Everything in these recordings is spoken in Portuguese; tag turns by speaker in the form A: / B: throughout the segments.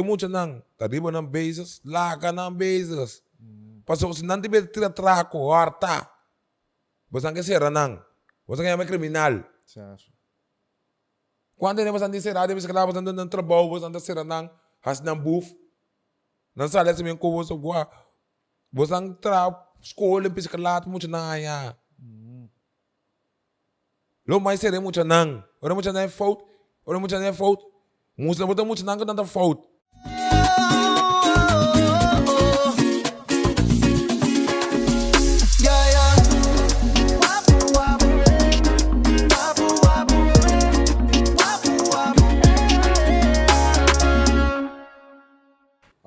A: E muito não. Tá riba não beijos, laga não beijos. Passou se não tiver tira traco, horta. Você não quer ser não. Você quer é criminal.
B: Certo.
A: Quando ele você não ser nada, você não você não trabalho, você não ser não. Has não buf. Se me como você goa. Você não tra escolha psicolata muito não ya. Lo mais seria muito não. Ora muito não é fault. Ora muito não é fault. Não que não é fault.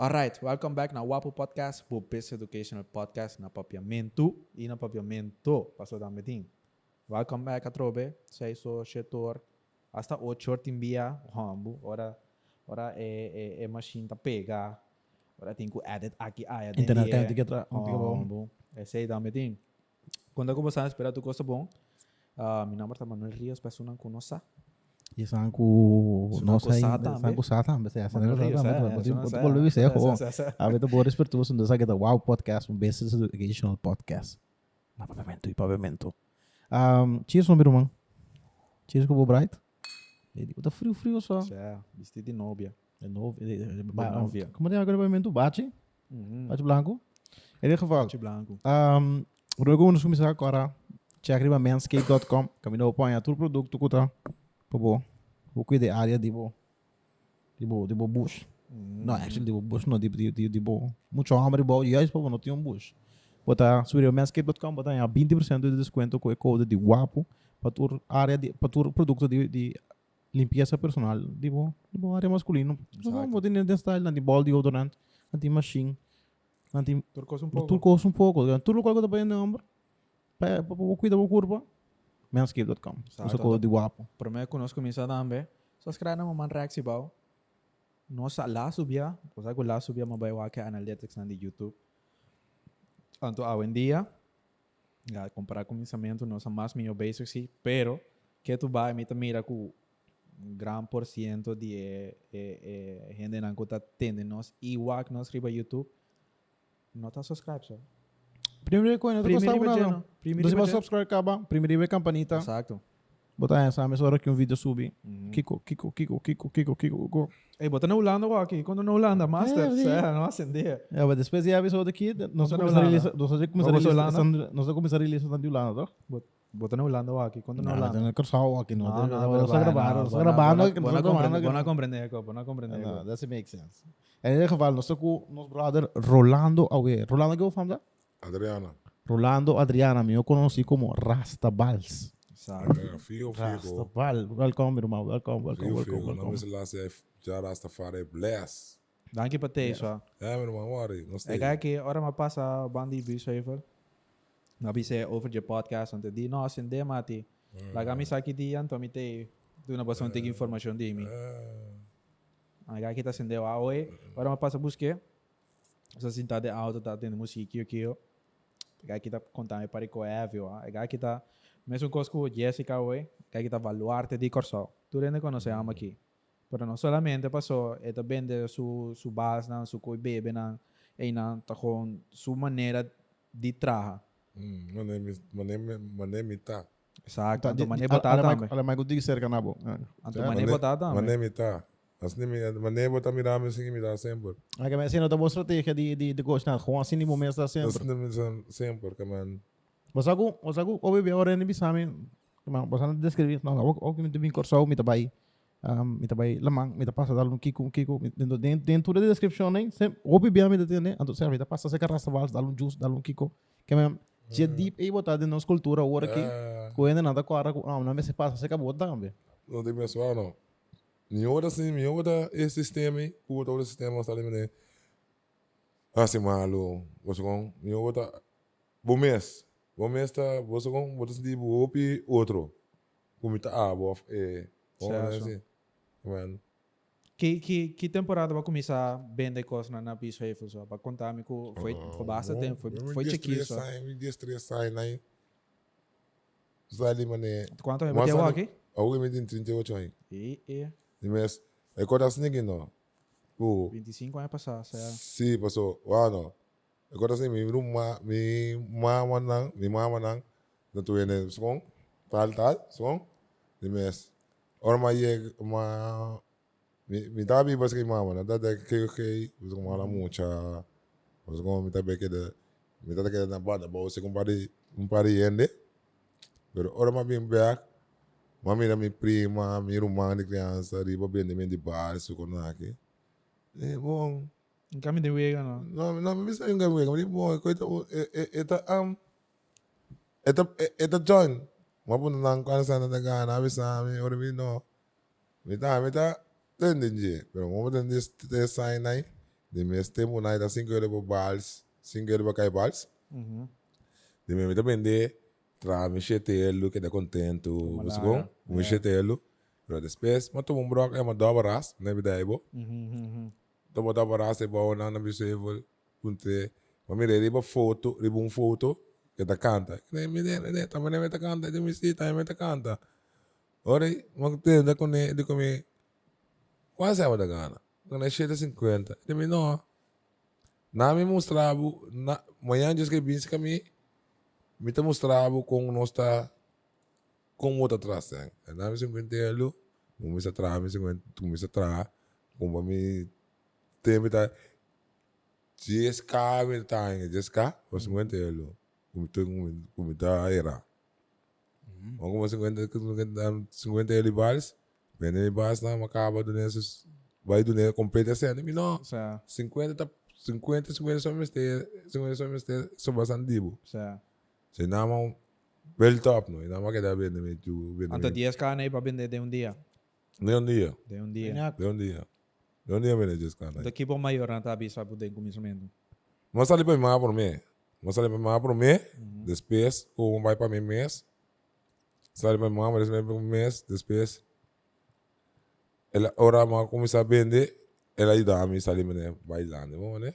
B: Alright, welcome back na Wapo Podcast, o best educational podcast na papiamento e na papiamento. Passou da meeting. Welcome back a trobe, sei so setor. Hasta 8 horas timbia, hambu, ora ora é é é machine tá pega. Ora tem que edit aqui aí.
C: Internet kan tiga tra, tiga bom.
B: Hambu. É sei da meeting. Quando eu começar a esperar tu coisa bom. Ah, meu nome é Manuel Rios, peço não conosco.
C: Ye sanku
B: Sunan
C: no
B: ku
C: sai
B: sata,
C: ambe saya sana sana
B: eh,
C: betul
B: sunan
C: betul
B: saya.
C: betul lebih saya
B: Sa-
C: ko
B: sa- sa-
C: abe to boris per tudo sundo sa kita wow podcast um business educational podcast na pavimento e pavimento um cheers no birumang cheers ko bright ele tá frio frio só
B: É, vestido de
C: é novo ele
B: novia.
C: como é agora pavimento bate
B: Uhum.
C: bate branco ele geval
B: Bate branco.
C: Um, o jogo nos começar agora. Check riba manscape.com. Caminho põe tudo produto que bom. Vou cuidar da área bo, de bo bush. Não, actually de bo bush não, de de bo. Muito de bo. E aí, pô, não tinha um bush. Botar subir o manscape.com, botar aí 20% de desconto com o código de guapo para tua área para tua produto de de limpeza personal, de bo área masculino.
B: Exato.
C: Não, botar nesse style, de ball deodorante, anti machine, anti
B: Turcos um pouco.
C: custa um pouco. Tudo local que eu estou número. Para cuidar da curva. Manscape.com.
B: Exato.
C: Usa código de guapo.
B: Primeiro conosco começa também. Só escreve na man reaksi bau. Nossa lá subia, cosa que lá subia que analytics na YouTube. Anto hoje em dia, já comparar com o pensamento, nossa mais meio basic sim, pero que tu vai me mira um gran por ciento de eh, eh, eh, gente na conta tende nós igual que nós YouTube. Não tá subscribe
C: Primeiro coisa, não
B: Primeiro
C: gostava
B: iba
C: nada.
B: lleno. Primeiro
C: Você
B: iba
C: vai
B: lleno.
C: subscribe acaba. Primeiro vai campanita.
B: Exacto.
C: Botar essa mesma hora que um vídeo sube.
B: Uhum.
C: Kiko, Kiko, Kiko, Kiko, Kiko, Kiko, Kiko.
B: Ei, bota na Holanda ko aqui. Quando na Holanda, master,
C: sim.
B: sério, não acender.
C: É, mas depois de episódio aqui, nós
B: Bota na
C: começar a
B: Holanda.
C: release, nós vamos começar a
B: Vamos
C: release,
B: Holanda.
C: nós vamos começar a release na de Holanda, tá?
B: Bota na Holanda ko aqui. Quando na
C: Não,
B: Holanda.
C: não é que só aqui, não.
B: Não, não, vai,
C: gravando,
B: não,
C: nós
B: bona-
C: gravando,
B: bona-
C: nós
B: bona
C: gravando.
B: compreender, ko, bona compreender.
C: No,
B: ko.
C: that make sense. En ieder geval, nós com nosso brother Rolando Aue. Rolando, que eu falo,
A: Adriana.
C: Rolando Adriana, me eu conheci como Rastabals.
B: Exacto.
A: Ja, Figo, Figo.
C: Rastabal. Welcome, irmão. Welcome, welcome,
A: Figo,
C: welcome,
A: Figo. Não
C: welcome.
A: me lá se já Rastafari bless.
B: Dank je pa te, so.
A: Ja, meu irmão, worry. Não sei.
B: Ik kijk hier, ora mapasa bandi bischrijver. Nabi se over je podcast, want die no sin de mati. La kami sa kiti yan, to mite, doon na basta tig information di mi. Ang kaya kita sin de wa oe, ora mapasa buske. Sa sinta de auto, ta tendo musiki o kiyo. Kaya kita contar me pare ko evio, ah. Kita, mesmo cosco Jessica oe, kaya kita valuarte di corso. Tu rende conocemos aqui. Pero no solamente pasó, esta vende su, su base, na, su coi bebe, na, e na, ta con su manera de traja.
A: Hum, Mané, mané, mané, mitá.
C: Tá, de-
B: mané botar também.
C: ale mais que digo cerca na
A: Ja,
B: mané botar também.
A: Mané, mitá. As nem mané, botar mirar, me seguir, mirar sempre.
C: Ah, que assim, não tá boa estratégia de de de gosto, não. Com assim, no momento está
A: As
C: sempre.
A: nem sempre, que man.
C: Mas algo, mas algo, o bebê agora nem bisame. Mas você não descreve, não. O que me tem corso, me vai. Um, me vai lamang, me passa dar um kiko, kiko, dentro dentro da descrição, né? Sempre o bebê me né? Então, serve, tá passa seca Rastabals, dar um juice, dar um kiko. Que mesmo, já deep aí botar da nossa cultura, agora.
A: Ah,
C: Coisa nada com a não, não me se passa, seca bota também.
A: não tem pessoal, não. Minha outra, esse sistema aí, o outro sistema, está ali, né? Assim, malo. Você com, minha outra, bom mês. Bom mês, tá, você com, você de opi, outro. Como tá, ah, bof, é. Vamos
B: Certo.
A: assim. Mano.
B: Que, que, que temporada vai começar a vender coisas na, piso aí, só? Para contar me que foi, foi bastante tempo, foi, foi chiquinho só.
A: Me destressar, aí. Está ali, mané.
B: Quanto é
A: ali-
B: aqui?
A: Alguém me tem 38 aí.
B: E, e,
A: Mas, é coisa assim, aqui, não. Pô,
B: 25 anos passados, é.
A: Sim, passou. Ano. Agora sim, mi rumah, mi mama nang, mi mama nang, na tu ene song, tal tal, song, di mes. Or ma ye ma mi mi tabi bas kay mama na, dada kay kay, gusto ko mala mucha. Gusto ko mi tabi kay da, mi tabi kay na banda, ba se kumpari kumpari ende. Pero ora ma bim back, mami na mi prima, mi rumah de criança, riba bem de de bar, aqui. Eh, bom,
B: Kami de wega, no?
A: No, no, mi bisa yung gawin. Kami mo, ko ito, ito, um, ito, ito John. Mapunta na ang kano sana nagana, nabi sa amin, ori mi no. Mita, mita, ten din je. Pero mo din dis te sign nai. Di me este mo nai da cinco euro bals, cinco euro kay bals.
B: Uhum.
A: Di me mita bende, tra mi chetelo, que da contento,
B: Toma
A: você
B: lá,
A: com? Mi
B: é.
A: chetelo. Pero después, mato mo brok, é uma dobra ras, na bidaibo.
B: Uhum, uhum.
A: Então bota para se bom na na biscoito, punte. Mami re riba foto, riba um foto que ta canta. Ne mi ne ne ta me ta canta, de mi si ta me ta canta. Ora, mag te da com ne de come quase a da gana. Quando é cheia 50. De mi no. Na me mostrava, na manhã diz que binse que mi me mostrava com nós tá com outra? Na me 50 elo, começa me 50, começa atrás, como me tempo tá 10k me tá em 10k ou 50 elo como tu como tá era como 50 50 50 elo bares vende bares na macaba do nesses vai do né completa sendo me não
B: Sa,
A: 50 tá 50 50 só me ter 50 só me ter só bastante dibo
B: sa.
A: Se top no na mão que dá bem me tu bem
B: Anto 10k na ipa bende de um dia.
A: nem um dia
B: De um dia.
A: Nem um dia nem um dia me 10k
B: Do equipo maior na tabi sa pude começamento.
A: Mas ali para mim por mim. Mas ali para mim por mim. Depois, o vai para mim mês. Sai para mim, mas para mim mês. Depois, ela ora mas começa a vender. Ela ajuda a mim sair né bailando, vamos né?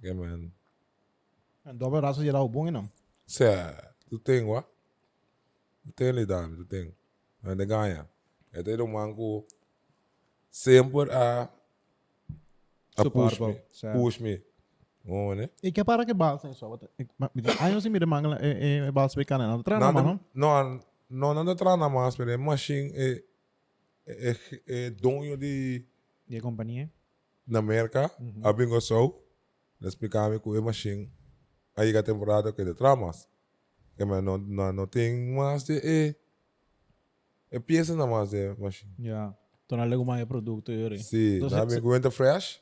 A: Que man.
C: Dobra raça geral bom, não?
A: Se tu tem wa? Tu tem ali dame, tu tem. Ainda ganha. É ter um manco sempre a a push
B: Supportable,
A: me,
B: sa.
A: push me. Vamos né?
C: Ik heb para que balsa só. Aí você me demanda é balsa bacana, não? Trana, mano.
A: Não, não, não entra na mais, mas machine é é é dono de
B: De companhia.
A: na América, a bingo show. Explicar me que é machine. Aí a temporada que de tramas. Que mas não não não tem mais de é é peça na mais de machine.
B: Ja.
C: Tô na lego mais produto, Yuri.
A: Sim,
C: Então,
A: na
C: se-
A: me winter fresh.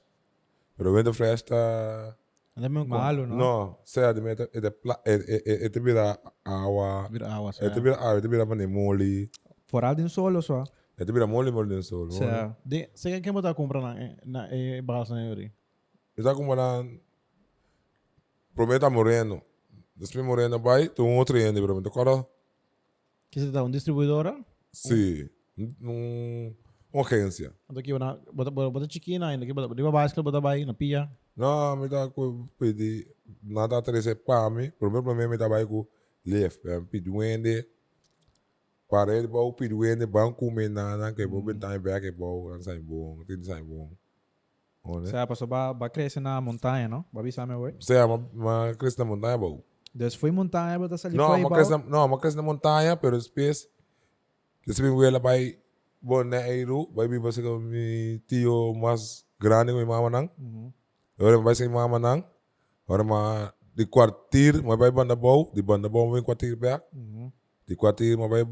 A: Pero winter fresh tá
C: Anda mesmo com.
B: Malo, no?
A: não, sei de meta é de pla é é é te vira água.
C: Vira água,
A: É vira água, te vira para mole.
B: Vooral din solo so.
A: É vira mole mole no sol.
B: Sa.
C: De, você quer botar compra na, na é, balsa, né, Yuri?
A: Está como na Prometa Moreno. Después Moreno vai, tu um outro ende, Prometa. Agora,
C: Que você tá um distribuidora?
A: sim, um, uma agência.
C: Ando aqui, bota, bota, bota, chiquina ainda, aqui, bota, bota básica, bota vai na pia.
A: Não, me dá com pedir, nada atrás para mim. Primeiro mim, me dá vai com left, pedir o ende. Parede, bom, pedir o ende, banco, me nada, que vou bentar em back, bom, não sai bom, tem sai bom. Olha.
B: Sa paso ba ba cresce na montanha, no? Babi sa me oi.
A: Você é uma, uma cristã montanha, bom.
B: Dus foi montanha, bota sa
A: Não, uma cresce, não, uma cresce na montanha, pero depois, depois ela vai, bom, na Eiro, vai vir você com meu tio mais grande, com mama nang.
B: Mhm.
A: Agora vai ser mama nang. Agora ma de quartier, mas vai banda bom, de banda bom vem quartier back.
B: Mhm.
A: De quartier, mas vai,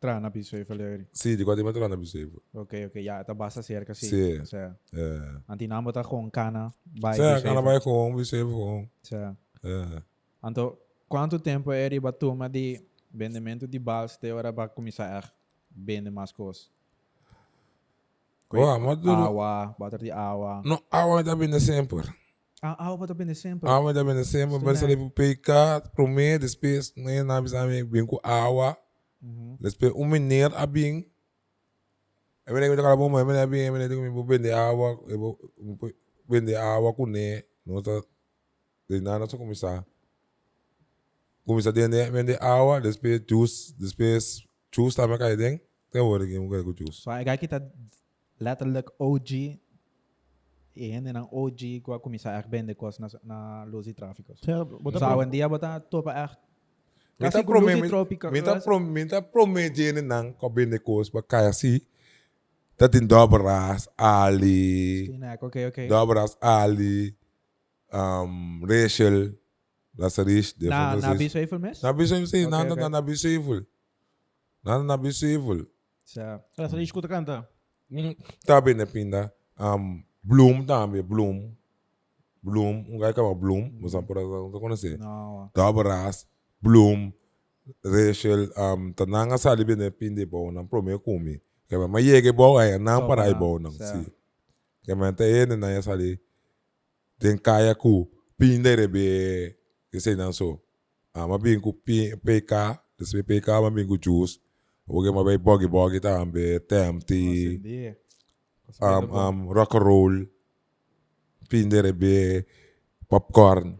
B: Tra na piso e falei.
A: sim, de quartier mas lá na bispo.
B: Ok, ok. Ja, ita basta cerca si.
A: Sim.
B: Sa.
A: É.
B: Antinamo ta com cana. Vai.
A: Certo, ela vai com bispo com.
B: Sa.
A: É.
B: Anto, quanto tempo é riba tuma de vendimento de balas de hora para começar a vender mais coisas?
A: Uau, mas tudo,
B: Awa, bater de awa.
A: não, a hora tá bem sempre.
B: Ah, awa para vender sempre.
A: A hora tá bem sempre, vai ser para PK, prometer, depois, nem na bisa bem com água.
B: Mhm.
A: Depois, um mineiro a bem. Eu me lembro daquela bomba, eu me lembro bem, eu me lembro que eu vou vender água, eu vou vou vender água com né, não tá, de nada só começar. Começar a vender, vender água, depois juice, depois juice também cai dentro, tem hora que eu quero com juice.
B: So, ik kijk het letterlijk OG e gente não OG qua começar a vender coisas na na luz e tráfico.
C: Certo, bota
B: Sa
C: pra-
B: hoje em dia bota topa er
A: Minta promet, minta prom, minta promete nang kabinde kos ba kaya si tatin dobras ali,
B: Sim, né? Ok, ok.
A: dobras ali, um, Rachel, Lazarus, de
B: Na na aí mes?
A: Na
B: ok.
A: na na evil. Nada na biso evil.
B: Sa
C: Ela só escuta cantar.
A: Mm, Tabi na pinda, um, Bloom tambi, Bloom. Bloom, um gajo kama Bloom, mas pura sa conhecer.
B: no.
A: Dobras, Bloom, Rachel, um, tananga sali bine pindi bo nang prome kumi. Kaya mayege bo ay nang
B: So,
A: para
B: parang,
A: bo nang si. Kaya man tayo na ya sali. Den kaya ku pinde rebe kasi nang so. Ah, mabing ku pi PK, desbe PK mabing ku juice. Oge mabay bogi bogi ta ambe tempti. Um, um, rock and roll. Pinde rebe popcorn.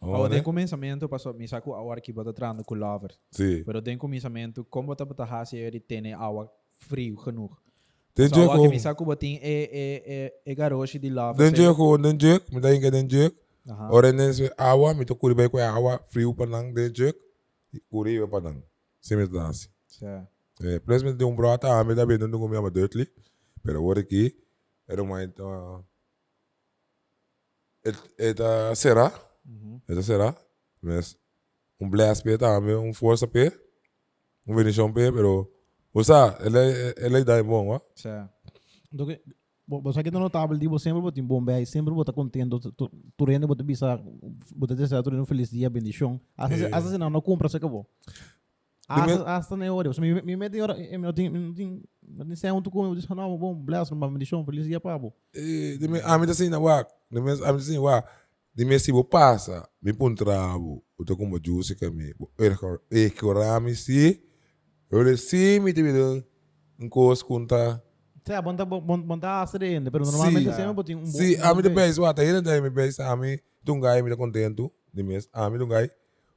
A: Né?
B: tem começamento passou me saco a hora que bota trando com lover.
A: Si.
B: Pero tem começamento como bota bota hasi ele tem água frio genoeg.
A: Den
B: So que me saco botin e e e e garoshi de lover.
A: Den jek ko, den jek, mi tayo ka den jek. Ora nen se awa, mi to kuri bay ko awa, frio pa nang den jek. Kuri pa nang. Simi dasi.
B: Sa
A: Eh, plus mi yung brata, ami da bin nung kumiyama dirtly. Pero ora ki, era uh, et et uh, será,
B: Mhm.
A: et será. Mas um blast pe ta, ami um força pe. Um venishon pe, pero Usa, ele ele dá bom, ó.
B: Sa
C: Então, que- bo- você aqui tá notável, tipo, sempre botar bom aí, sempre botar contento, tu- rende, botar bisa, botar desejar, tu rende um feliz dia, bendição. Asa
A: É.
C: asa não, não compra, se acabou. Asa nem hora, você me me mete hora, eu não tenho, não tenho, não onde tu come, eu disse, não, bom, bless, uma bendição, feliz dia, pabo.
A: Di me ami assim na wak. Di me ami assim wa. Di me si bo pasa, mi pun trabo. Uto como juice que me. Er eh korami si. Eu le si mi te bido. Um cos kunta.
C: Sei, bonta bonta asa rende, pero normalmente
A: Sim.
C: sempre botar um
A: Si ami de base wa, tá indo daí mi base ami. Tungai mi tá contento. Di mes ami tungai.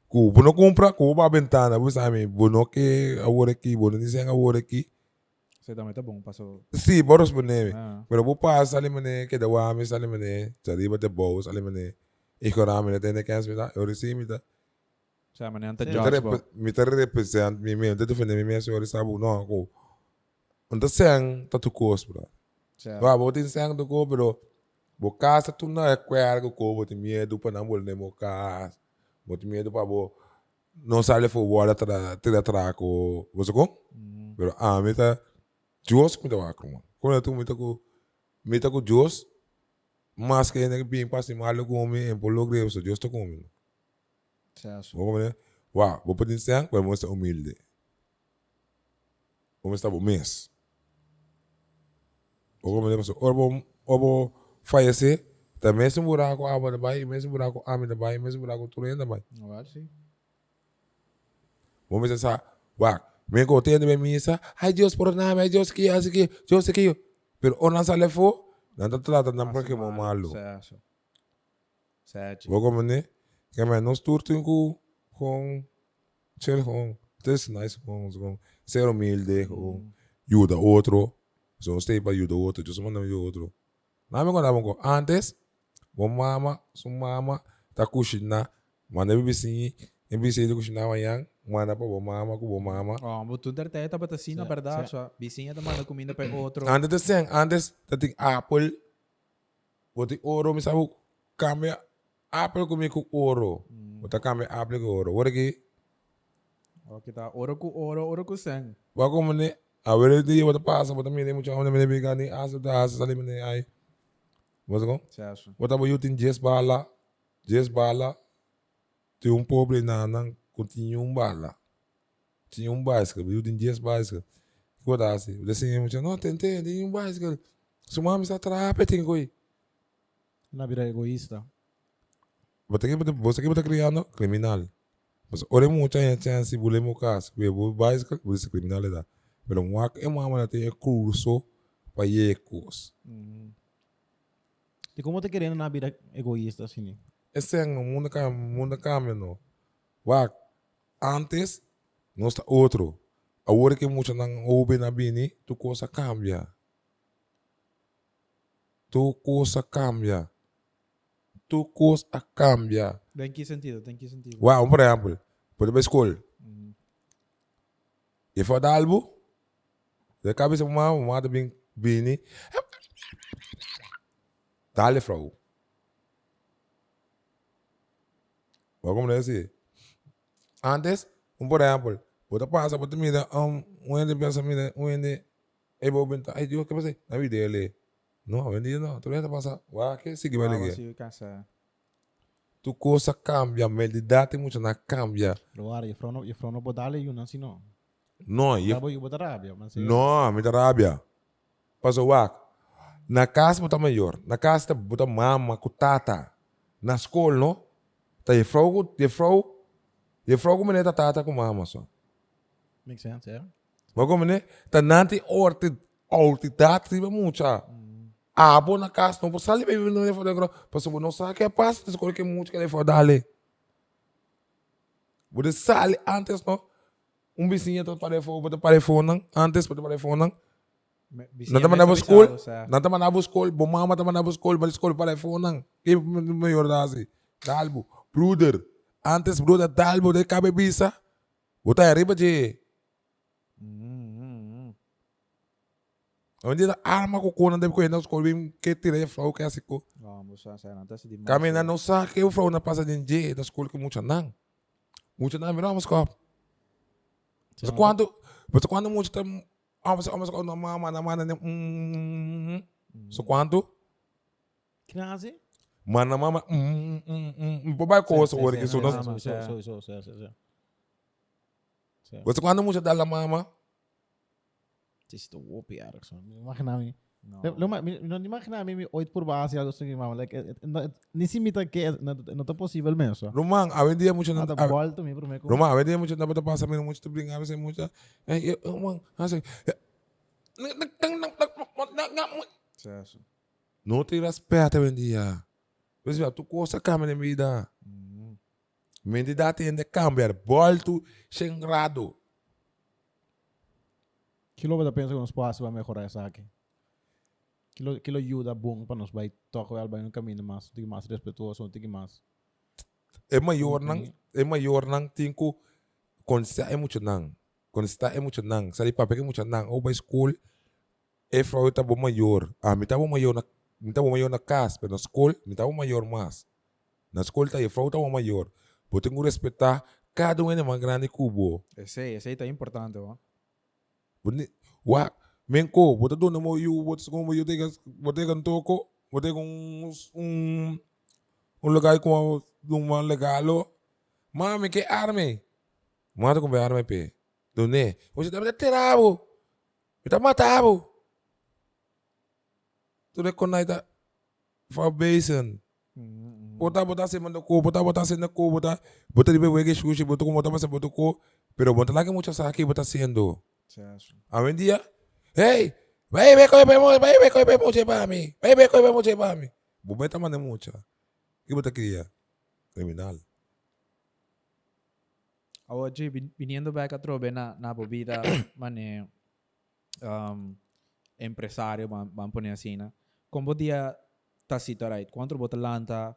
A: Ku bono compra, ku ba ventana, bus ami bono que agora aqui, bono sen agora aqui.
B: Sa também tá bom, passou.
A: Si, boros boneme.
B: Ah.
A: Pero bu pas ali mene ke dawa mi sali mene jadi ba de boss ali iko na mene tene kans mi ta ori si mi ta
B: Sa man anta
C: Sim.
A: mi ta
B: jobs bo.
A: rep- mi ta represent mi mi te defende mi mi so ori sabu no ko unta sang ta tu kos bro
B: Sa
A: wa bo tin sang tu ko pero bo casa tu na kwar ko ko bo ti miedo pa na bol ne mo kas bo ti miedo pa bo no sale fo wala tra tra tra ko bo so ko
B: Mm.
A: pero a mi ta Dios mi ta wa ko ko na tu mi ta ko mi ta ko Dios mas que ne bem pasi malo ko mi en polo greve so Dios to ko mi
B: Sa so.
A: Vou comer. Uau, vou pedir sang, vai mostrar humilde. Vou mostrar o mês. Vou comer isso. Ora vou, vou falecer. Também se buraco água da baia, mesmo buraco ame da baia, mesmo buraco turenda da baia.
B: Agora sim.
A: Vou me essa, uau, me de minha missa. Ai Deus por nada, ai Deus que, assim que, Deus que. Pero o não sale fo, não tá trata não porque mo malo.
B: Sa chi.
A: Vou comer, que mas nós turto com com chill com, this nice com com ser humilde com ayuda a otro. So stay para ayuda a otro, yo soy ayuda a otro. Nami ko naman ko, antes, mo mama, su mama, ta kushina, mana bibisi, bibisi do kushina yang, mana pa bo mama ko bo mama.
B: Oh, mas tu derte tá bota assim na verdade, só vizinha da manda comida para outro.
A: Antes de sen, antes, tating apple, boti oro, mi sabu, kame apple ko mi ko oro. Bota kame apple ko oro. Wala ki,
B: Oh, kita oro ku oro, oro ku sang.
A: Wako mo ni, awere di wata pasa, wata mili mo chama na mili bigani, asa da asa sali mo ni ay. Wasa ko?
B: Sa so.
A: Wata mo yutin Jess bala, Jess bala, ti um pobre na nang continue um bala. Tinha um bicycle, yutin Jess bicycle. Wata asi, wata sinye mo chama, no, tente, di um bicycle. Sumami sa trape, ting ko
C: Na vira egoísta.
A: Bata que bata, você que bata criando, criminal. Mas ore mo chama chance, bule mo kas, we bu bicycle, bule sa criminalidade. Pero um wak, e mama na tem curso, pa yekos.
B: Mm.
C: E como te querendo na vira egoísta, assim?
A: esse é um mundo cam mundo cambia no wa antes não está outro agora que muito não ouve na bini tu coisa cambia Tu cosa cambia. Tu cosa cambia.
B: ¿En qué sentido? ¿En qué sentido?
A: Wow, por exemplo, por exemplo, escola.
B: Mm.
A: Je får albo. De cabeça uma, uma bem bini. Dale vrouw. Waarom dat is Antes, um por exemplo, bota passa, bota mida, um, wende pensa mida, wende, e bo benta, ai Dios, que pasa? Na vida ele. No, wende no, tu lenta passa, wa que sigue vai ligar. Tu coisa cambia, melhidade muito na cambia.
C: Pero ahora, je vrouw no, je vrouw no bodale yun ang sino.
A: Não, e
C: Tabo yung botarabia. Man say,
A: Não, me dá rabia. Paso wak. Na casa bota maior. Na casa tá bota mama, kutata. Na escola, no? Tá je vrouw, je vrouw, je né tata com mama só.
C: Makes sense, yeah.
A: Mas como né? Tá nante orte, orte data tiba mucha. Abo na casa, não pode sair bem no telefone agora. Paso não sabe que passa, das coisas que muito que ele for dali. Você sai antes, no? Um vizinho tá para fora, bota para fora, antes bota para fora.
B: Me-
A: Nata man na school, nata man na school, bo mama ta man na school, ba school para phone Que maior da assim. Dalbo, brother. Antes brother dalbo de cabe bisa. Bota arriba de. Onde da arma ko kona de ko na school bim que tira frau que assim
B: a
A: Camina não sa que o frau na passa de je da school que mucha nang. Mucha nang mira mas ko. So quando, mas quando mucha tá Vamos, vamos, na mama, na mana, mm, so quanto?
C: Knazi?
A: Mana mama, mm, mm, mm, babai coisa,
C: Sim,
A: ora
C: sim,
A: que
C: sim,
A: isso
C: sim,
A: não.
C: sim, sim, sim, sim, sim, sim. Sim.
A: Você quando mucha dá la mama,
C: Het is te whoopie ergens. man. Imagina me.
B: No.
C: Le- le- ma- mi- Non imagina me ooit por base algo assim, mama. Like, it- it- no- it- nisi mita que não não tá possível mesmo.
A: Romang, hoje em dia mucha não.
C: Nada bol to me por me.
A: Romang, hoje em dia mucha não bota passa mesmo mucha brincar, você mucha. Eh, Romang, assim.
B: Sí, eso.
A: Não te respeita hoje em dia. Você vê, tu coisa câmera me dá.
B: Mm.
A: Mente dá tem de cambiar, volto, xengrado.
C: Kilo ba pensa que nos espaço vai melhorar essa aqui? Kilo kilo ajuda bom para nós vai tocar vai no caminho mais, tem mais respeitoso, tem mais.
A: É maior não, é maior não tem que constar é muito não. Constar é muito não. Sabe papel é muito não. Ou vai school, é frau tá bom maior. Ah, me tá bom maior na, tá bom maior na casa, na me tá bom maior mais. Na school tá é frau tá bom maior. Vou ter que respeitar cada um é mais grande cubo.
B: Ese, ese está importante, ¿no?
A: Buni, wa, menko, bota doon na mo yu, bota sa mo yu, teka, bota ka toko, bota kung um, um lugar com um man legalo. Mami, que arme. Mata com arme pe. Done, você tá me tirabo. Me tá matabo. For basin.
B: Mm, mm.
A: Bota bota se manda ko, bota bota se na ko, bota bota di wege shushi, bota ko bota bota bota ko. Pero bota lagi mucho sa aquí bota haciendo.
B: Sí, eso.
A: Hoy en día, hey, vai ver coi pemo, vai ver coi pemo che para mí, vai ver coi pemo che para mí. Bumeta mane mucha. ¿Qué bota quería? Criminal.
B: Vin- viniendo back a trobe na, na bobida, mane, um, empresário, man poner assim, né? Como dia tá cito, right? Quanto bota lanta,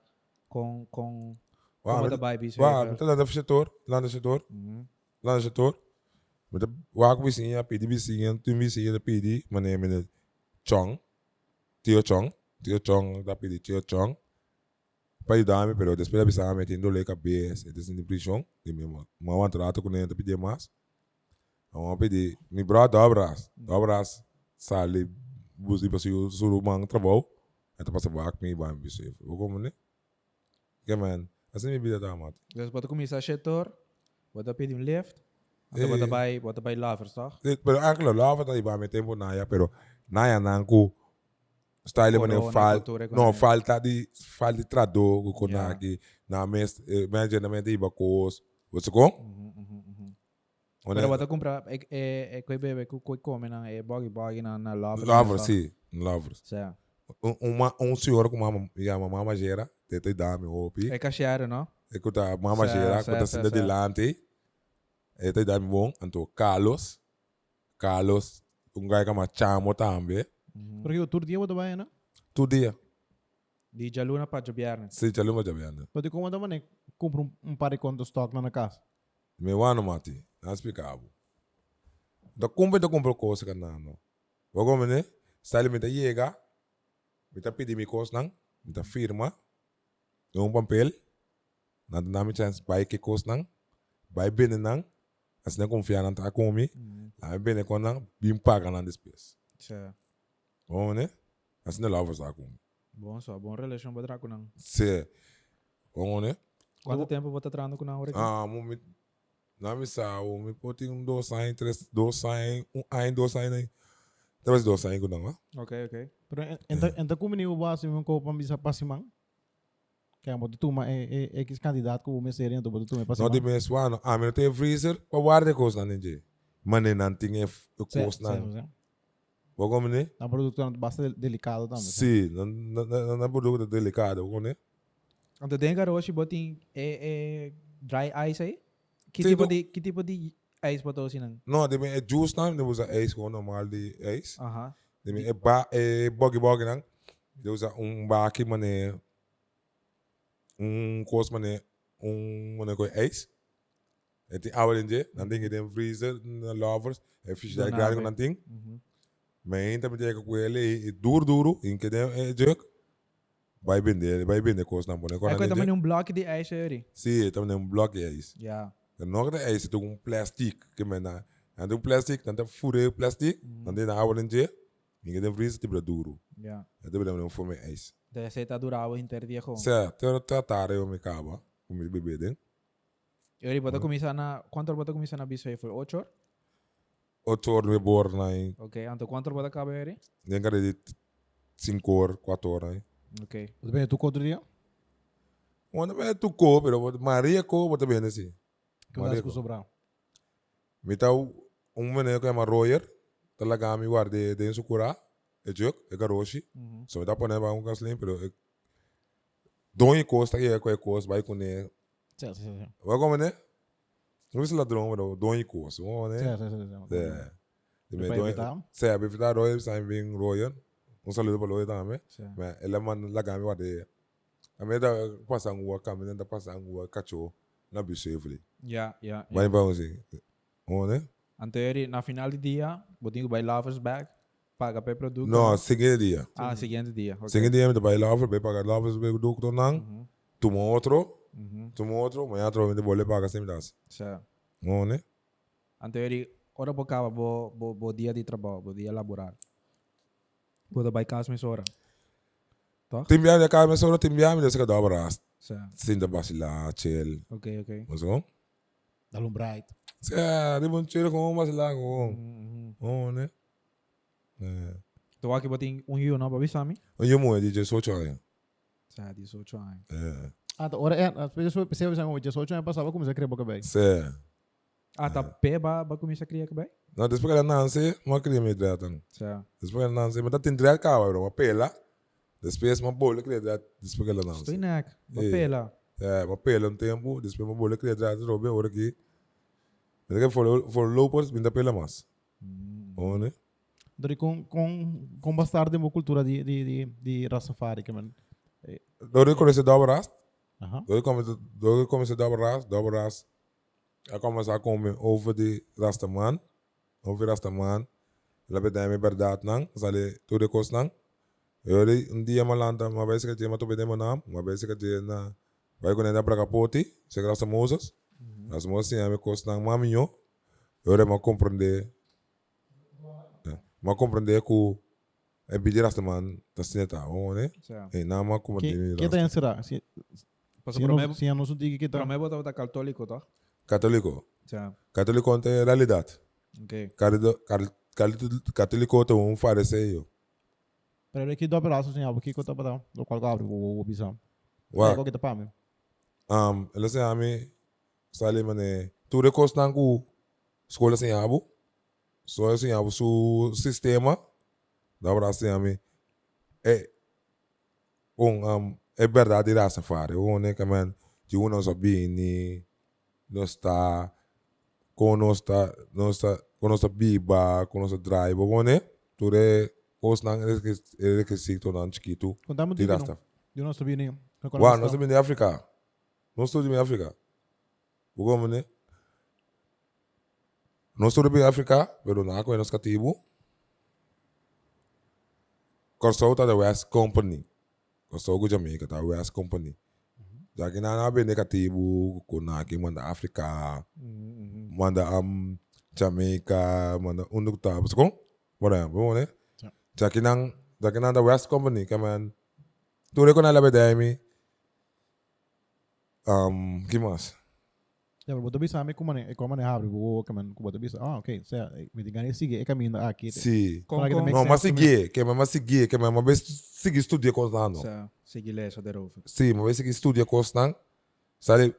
B: com, com,
A: Wow,
B: como
A: met-
B: bota baby,
A: Wow, met dat setor, lande setor,
B: Mhm.
A: lande setor. Met de waak bisinha, pidi bisinha, tu bisinha de pidi, mane mene chong, tio chong, tio chong, da pidi tio chong. Pa ajudar-me, pero después de avisar, me tendo lei cabeça, desde em prisão, e meu mamãe trata com ele, pedir mais. Vamos pedir, me bro, dobras, dobras, sale, buzi para o surumang trabalho, então passa vac, me vai me bisef. O como né? Que man, assim me vida da mata.
B: Dus bota começar a setor, bota pedir um lift, até
A: Eh.
B: bota bij, bota bij lovers, toch?
A: Pero aquilo lá vai vai me tempo naia, pero naia nanku style mane fal,
B: econômica.
A: falta de falta tradutor com
B: Yeah.
A: konaki na mes management iba course. Você com?
B: Mhm, mhm, Pero bota comprar, é, é, é, coi bebe, coi coi come na, é boggy boggy na, na lovers.
A: Lovers, sim, lovers.
B: Sim.
A: Um, uma, um senhor com uma, yeah, uma mama gera, tete dame hopi.
B: É cacheiro, não?
A: E kuta mama
B: Sa-
A: gera,
B: sa-
A: sinda
B: sa.
A: delante. E te dame bom, anto Carlos. Carlos, um gai kama chamo tambe.
B: Mhm.
C: Porque o tour dia bota bem, né?
A: tu dia.
B: Di Jaluna para Jabiarne.
A: Se te luma jabiando.
C: Pode como da mané, compra um, par de contas stock na casa.
A: Me wano mati, na explicavo. Da kumbe da compro coisa kan nano. Wago mene, style me ta llega, me ta pidi mi coisa nang, me ta firma, um papel, na na mi chance buy que coisa nang, buy bene nang, as na confia ta komi, la me bene kon nang, bim paga nang despes.
B: Sa.
A: Wago mene, as na lava sa komi.
B: Bom só, bom relation badra ko nang.
A: Se, wago mene,
B: Quanto tempo você trando com nang ora?
A: Ah, mo mi na mi sa o mi poti um dois anos, três, dois anos, um dois anos aí. Talvez dois anos não, ah?
B: Ok, ok.
C: Pero enta enta como ni o base mo ko pambisa pasimang. Kaya mo tutuma é é é candidato ko me seria to botu me
A: Não
C: pasimang.
A: de mês ano, ah, mas tem freezer para guardar coisa na ninja. Mas nem não tem o coisa na. Vou comer né?
C: Na produto é bastante delicado também.
A: Sim, não não não produto delicado, vou comer.
B: Ante den garoshi botin é é dry ice aí? Que
A: Sim,
B: tipo
A: bo-
B: de que tipo de ice botou assim nang?
A: Não, de é juice não, de usa ice com normal de ice.
B: Aham.
A: De é ba é buggy buggy não. De usa um ba aqui mané um coisa mané um mané com ice. E tem água dentro, não tem que tem freezer, lovers, é fish da
B: água.
A: não tem.
B: Mhm.
A: Mas também tem que com ele e duro duro, em que tem é jerk. Vai vender, vai vender coisa não pone
B: Aí
A: agora.
B: ko também um bloco de ice aí.
A: Sim, também tem um bloco é isso.
B: Yeah.
A: En nog de ijs is ook een plastic. Que men na, en de plastic, dan de fure plastic, dan de na oude in je. Ninguém tem vrisa tipo duro.
B: Yeah.
A: En de bedoeling voor mijn ijs.
B: De receita durava inter dia com.
A: Zé, te tratar eu me cava, o meu bebê den.
B: Eu bota começar na quanto bota começar na bicho aí foi 8 horas?
A: Ocho horas me bor na,
B: Ok, ante quanto bota cabe aí?
A: nem cara de cinco horas, quatro horas.
B: Ok.
C: Tudo bem, tu quadria?
A: Quando me tu co, pero Maria co, bota bem assim. Me tá um menino que é royer, talaga mi guarde de sucura, é juk, é garoshi. So me tá ponendo um gaslim, pero Donho costa que é com costa, vai com.
C: Sim, sim, sim.
A: Vai como né? Não é ladrão, mas donho costa, vamos né? É. Me donho.
C: evitar?
A: Se evitar royer, sai bem royer. Um saludo para royer também. Mas ele man lá game guarde. A mim da passa um rua, caminho da passa um rua, cachorro na ele.
B: Yeah, yeah.
A: Vai
B: yeah.
A: para assim. Vamos né?
B: Ante aí na final de dia, botinho vai lovers bag, paga pe produto.
A: Não, seguinte dia.
B: Ah, seguinte dia. Ok.
A: Seguinte dia me vai lá, vai pagar lá, vai do doutor não.
B: Mhm.
A: Toma outro,
B: Mhm.
A: toma outro, mas outro me vou pagar sempre das.
B: Sa.
A: Vamos né?
B: Ante aí, ora bocava bo bo bo dia de trabalho, bo dia laborar. Boda vai casa me hora.
A: Timbiam de cá, mas só timbiam de se cada abraço.
B: Sa.
A: Sin de basilar, chill.
B: Ok, ok.
A: Mas como?
C: Dá um bright.
A: É, de bom chill com basilar com.
B: Mhm.
A: Vamos né? É.
B: Tu aqui botinho um rio não para bisami?
A: E eu mo DJ Socho aí.
B: Sa 18 anos.
A: É.
C: Ah, tá. Ora é, as pessoas percebem que 18 anos passava como você queria boca bem.
A: Sé.
B: Ah, tá pé ba ba começar a criar que bem?
A: Não, depois que ela nasce, uma criança me hidrata.
B: Sa.
A: Depois que ela nasce, mas tá tem hidrata cá, bro, uma pela. Depois uma bola que hidrata, depois que ela
B: Estou
A: nasce.
B: neck. Ba
A: Eh.
B: pela.
A: É, uma pela um tempo, depois uma bola que hidrata, roube hora aqui. Mas que for for post, vinda pela mais. Vamos né?
C: Dari com com com bastardo uma cultura de de de de Rastafari que man.
A: Dori comecei a dar rast.
C: Aha.
A: Dori comecei dori comecei a dar rast, dar rast. Eu comecei a comer over de rastaman, over rastaman. Ela dar minha verdade não, sale tudo coisa não. Eu dei um dia malanta, uma vez que tinha uma tobe de manam, uma vez que tinha na vai quando ainda para capoti, se grasta Moses. As moças tinham me coisa não maminho. Eu dei uma compreender. Uma compreender que é pedir rastaman, tá sineta, oh né?
B: Sa.
A: Eh, nada más como
C: Que
A: tiene
C: que tem será? Se
B: Paso
C: se
B: para
C: não
B: mim,
C: se não diga que
B: para
C: tá.
B: mim bota bota católico, tá?
A: Católico.
B: Sa.
A: Católico tem realidade.
B: Ok.
A: Carido- car- cari- Católico tem um fariseu.
C: Pero aqui do abraço assim, algo que eu tô para dar. Do qual abre o o bisão.
A: Wa,
C: tá para mim?
A: um, ele se ami, sali mane, tu recos nangu, escola sem abo, só sem abo su sistema, da pra se ami, é, um, um, é verdade da safari, um, né, que man, de um não sabia, ni, não está, com não está, com está biba, com está drive, um, né, tu re, não é que é que se torna chiquito.
C: Contamos
A: De rasta.
C: Eu não sabia nem.
A: Wa, nós estamos em África. Nós estamos em África. O como né? Nós estamos em África, pero na ko nós katibo. Corso tá da West Company. Go Jamaica tá West Company. Já que na bem negativo, com na que manda África, manda am Jamaica, manda onde tá, você com? Bora, vamos né?
C: Ja.
A: Já que nang, da West Company, que man, tu reco na labe daí Um, que mais?
C: Ja, maar bisa kami kumane, e kumane habri bo kaman kubo bisa. Ah, okay. Saya me digane sige e caminho aqui.
A: Sim.
B: Com,
C: Fala que
B: com,
C: também-
A: Não, mas
C: me.
A: seguir, que mas seguir, que mas mas seguir estudar com os não.
B: sa, sige leso daarover.
A: Sim, mas seguir com os não. Sabe?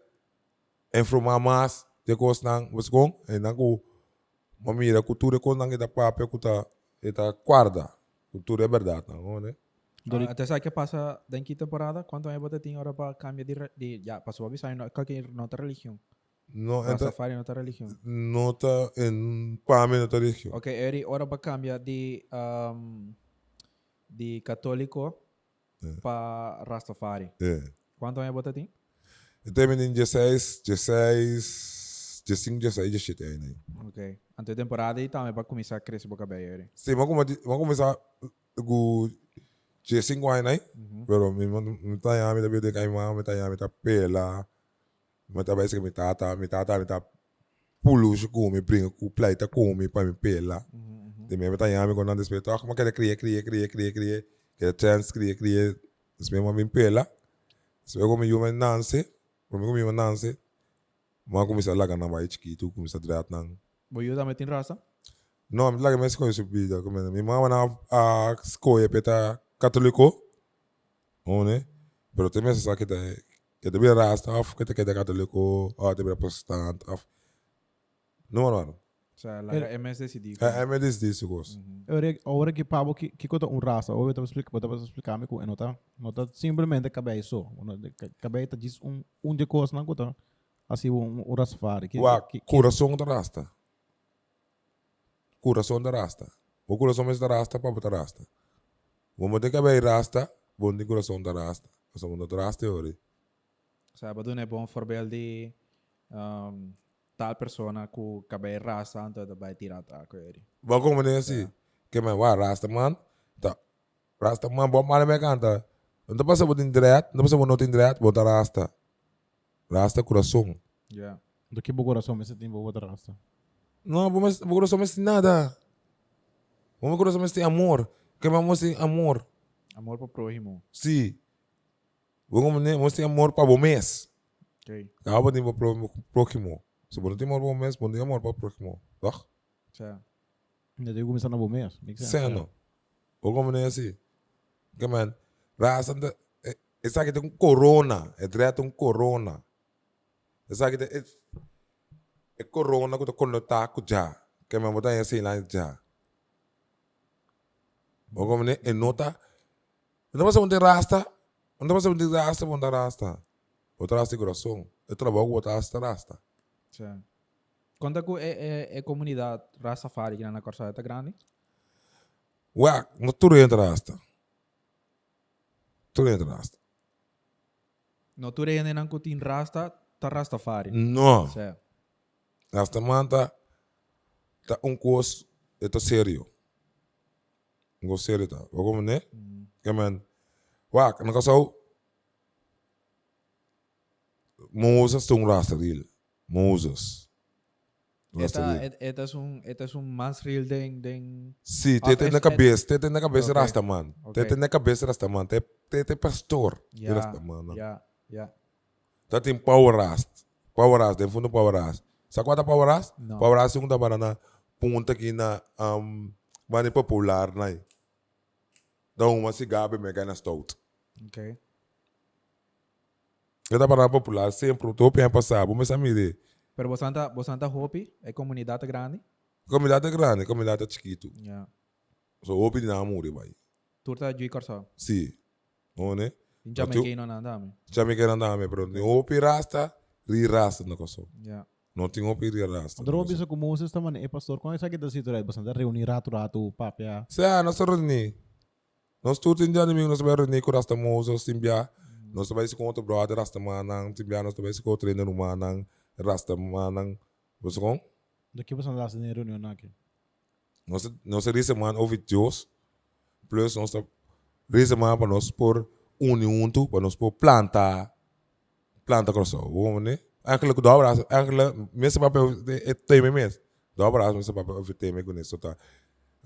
A: Informar mais de não, você com? E não com mamira cultura que da papel que tá, guarda. Cultura é verdade, não, né?
C: Dori-
B: Ah, até sabe que passa da que temporada, quanto é bota tem hora para cambiar de, de já passou a visar no qualquer nota religião.
A: Não, então,
B: Rastafari nota religião.
A: não tá em para tá região.
B: Ok, eri hora para cambiar de um, de católico para Rastafari.
A: É.
B: Quanto é bota tem?
A: Então, em 16, 16, 15, 16, 17 aí, né?
B: Ok. Ante temporada e também para começar a crescer o cabelo.
A: Sim, vamos começar, com 5 anos, né? Pero mi mi tá ya mi bem cai mal, mi tá ya mi tá pela. Mi vai ser mi tata, mi tata mi tá pulu com mi brinca com pleita com mi para mi pela. De mi tá ya mi quando antes peito, mas quer criar, criar, criar, criar, criar. Quer chance, criar, criar. Des mi mi pela. Se eu como eu me nance, como eu me nance. Mas começar lá ganhar mais chiquito, começar a direto não.
B: Boyu também tem raça?
A: No, mi lagi mes ko su vida como mi mama na a escolha peta católico. One, pero te mes sa que te que te bira rasta of que te queda católico ou te bira protestante of. No, no, no.
B: O sea, la MS decidiu.
A: É, é me diz disso, gos.
C: Ore, ora que pabo que que kota un raça, ou eu tava explicar, eu tava explicar me com nota, nota simplesmente cabeça só, cabeça diz um um de coisa não kota. Assim um um rastafari que
A: Wa
C: que
A: coração da rasta. Coração da rasta. O coração mes da rasta para botar rasta. Vamos ter que ver rasta, bom de coração da rasta. Mundo da rasta ori.
B: O sea, Badun é bom voorbeeld de um, tal persona com cabelo raça, então vai tirar a.
A: Ba como nem assim. Que me wa rasta man. Tá. Rasta man bom mal me canta. Não tá passando em direto, não passa não tem direto, bota rasta. Rasta coração.
B: Yeah.
C: do que bo coração me sentir bo outra raça.
A: Não, bom mas coração mas nada. Bom coração mas tem amor. Que me mostra amor.
B: Amor pro prójimo.
A: Sim. Bom como nem mostra amor para bom mês.
B: Ok.
A: Acaba de pro próximo. Se bom tem amor para bom mês, bom tem amor para próximo. Tá?
B: O sea,
C: Eu digo começar na bom mês.
A: Sendo. Bom como nem assim. Que man, rasta é essa que tem um corona, é direto um corona. Essa que tem é é corona que conectado com já. Que man botar assim lá já. Bom como nem é nota. Não passa onde rasta. Não passa onde rasta, onde rasta. Outra rasta coração. Eu trabalho outra rasta, rasta.
B: o sea. Conta com é, é, é comunidade Rastafari que na Corsada tá grande.
A: Ué, não tudo entra rasta. Tudo entra rasta.
B: No tu rende nan ko tin Rasta, tá Rastafari.
A: Não.
B: O sea,
A: Rasta manta tá um curso é tá sério. Um curso sério tá. Ou como né? Que man. Ué, não casou. Moses tem um rasta dele. Moses. Rasta
B: esta, es un, esta es un más real den, den,
A: Sim,
B: Ah,
A: tem tem
B: es-
A: na cabeça, tem tem na cabeça
B: Ok.
A: rasta man. Tem
B: Ok.
A: tem na cabeça rasta man. Tem tem tem pastor
B: ya,
A: rasta man.
B: ya, ya.
A: Tá tem power rast. Power rast, tem fundo power rast. Sa rast?
B: Não.
A: Power rast yung taba na punta aqui na um mani popular na. Da uma se gabi me na stout.
B: Ok.
A: Eu tava na popular sempre, tô bem passar, vamos me de
B: Pero vos anda, vos anda Hopi, é comunidade grande.
A: Comunidade grande, comunidade chiquito.
B: Ya.
A: So opi na amuri vai.
B: Turta Jui Corsa.
A: Sim. One. Mas
B: na andame.
A: Que andame, pero ni opi rasta, ri rasta na koso.
B: Ya.
A: Não tinha um perigo rasta.
C: Andro bisa com Moses também, é pastor, quando essa aqui da situação, bastante reunir rato rato, papia.
A: Se ah, nós reuni. Nós tudo em dia domingo nós vai reunir com rasta moço, timbia. Nós vai se com outro brother rasta manang, timbia nós vai se com outro no manang, rasta manang. Você com?
C: Daqui você lá se reunião aqui.
A: Nós nós risa man ouvir Deus. Plus nós risa man para nós por uniunto, para nós por planta planta crosso. Vamos né? Eigenlijk dobra as eigenlijk mensen het thema mes. Dobra as mensen papel over thema com isso tá.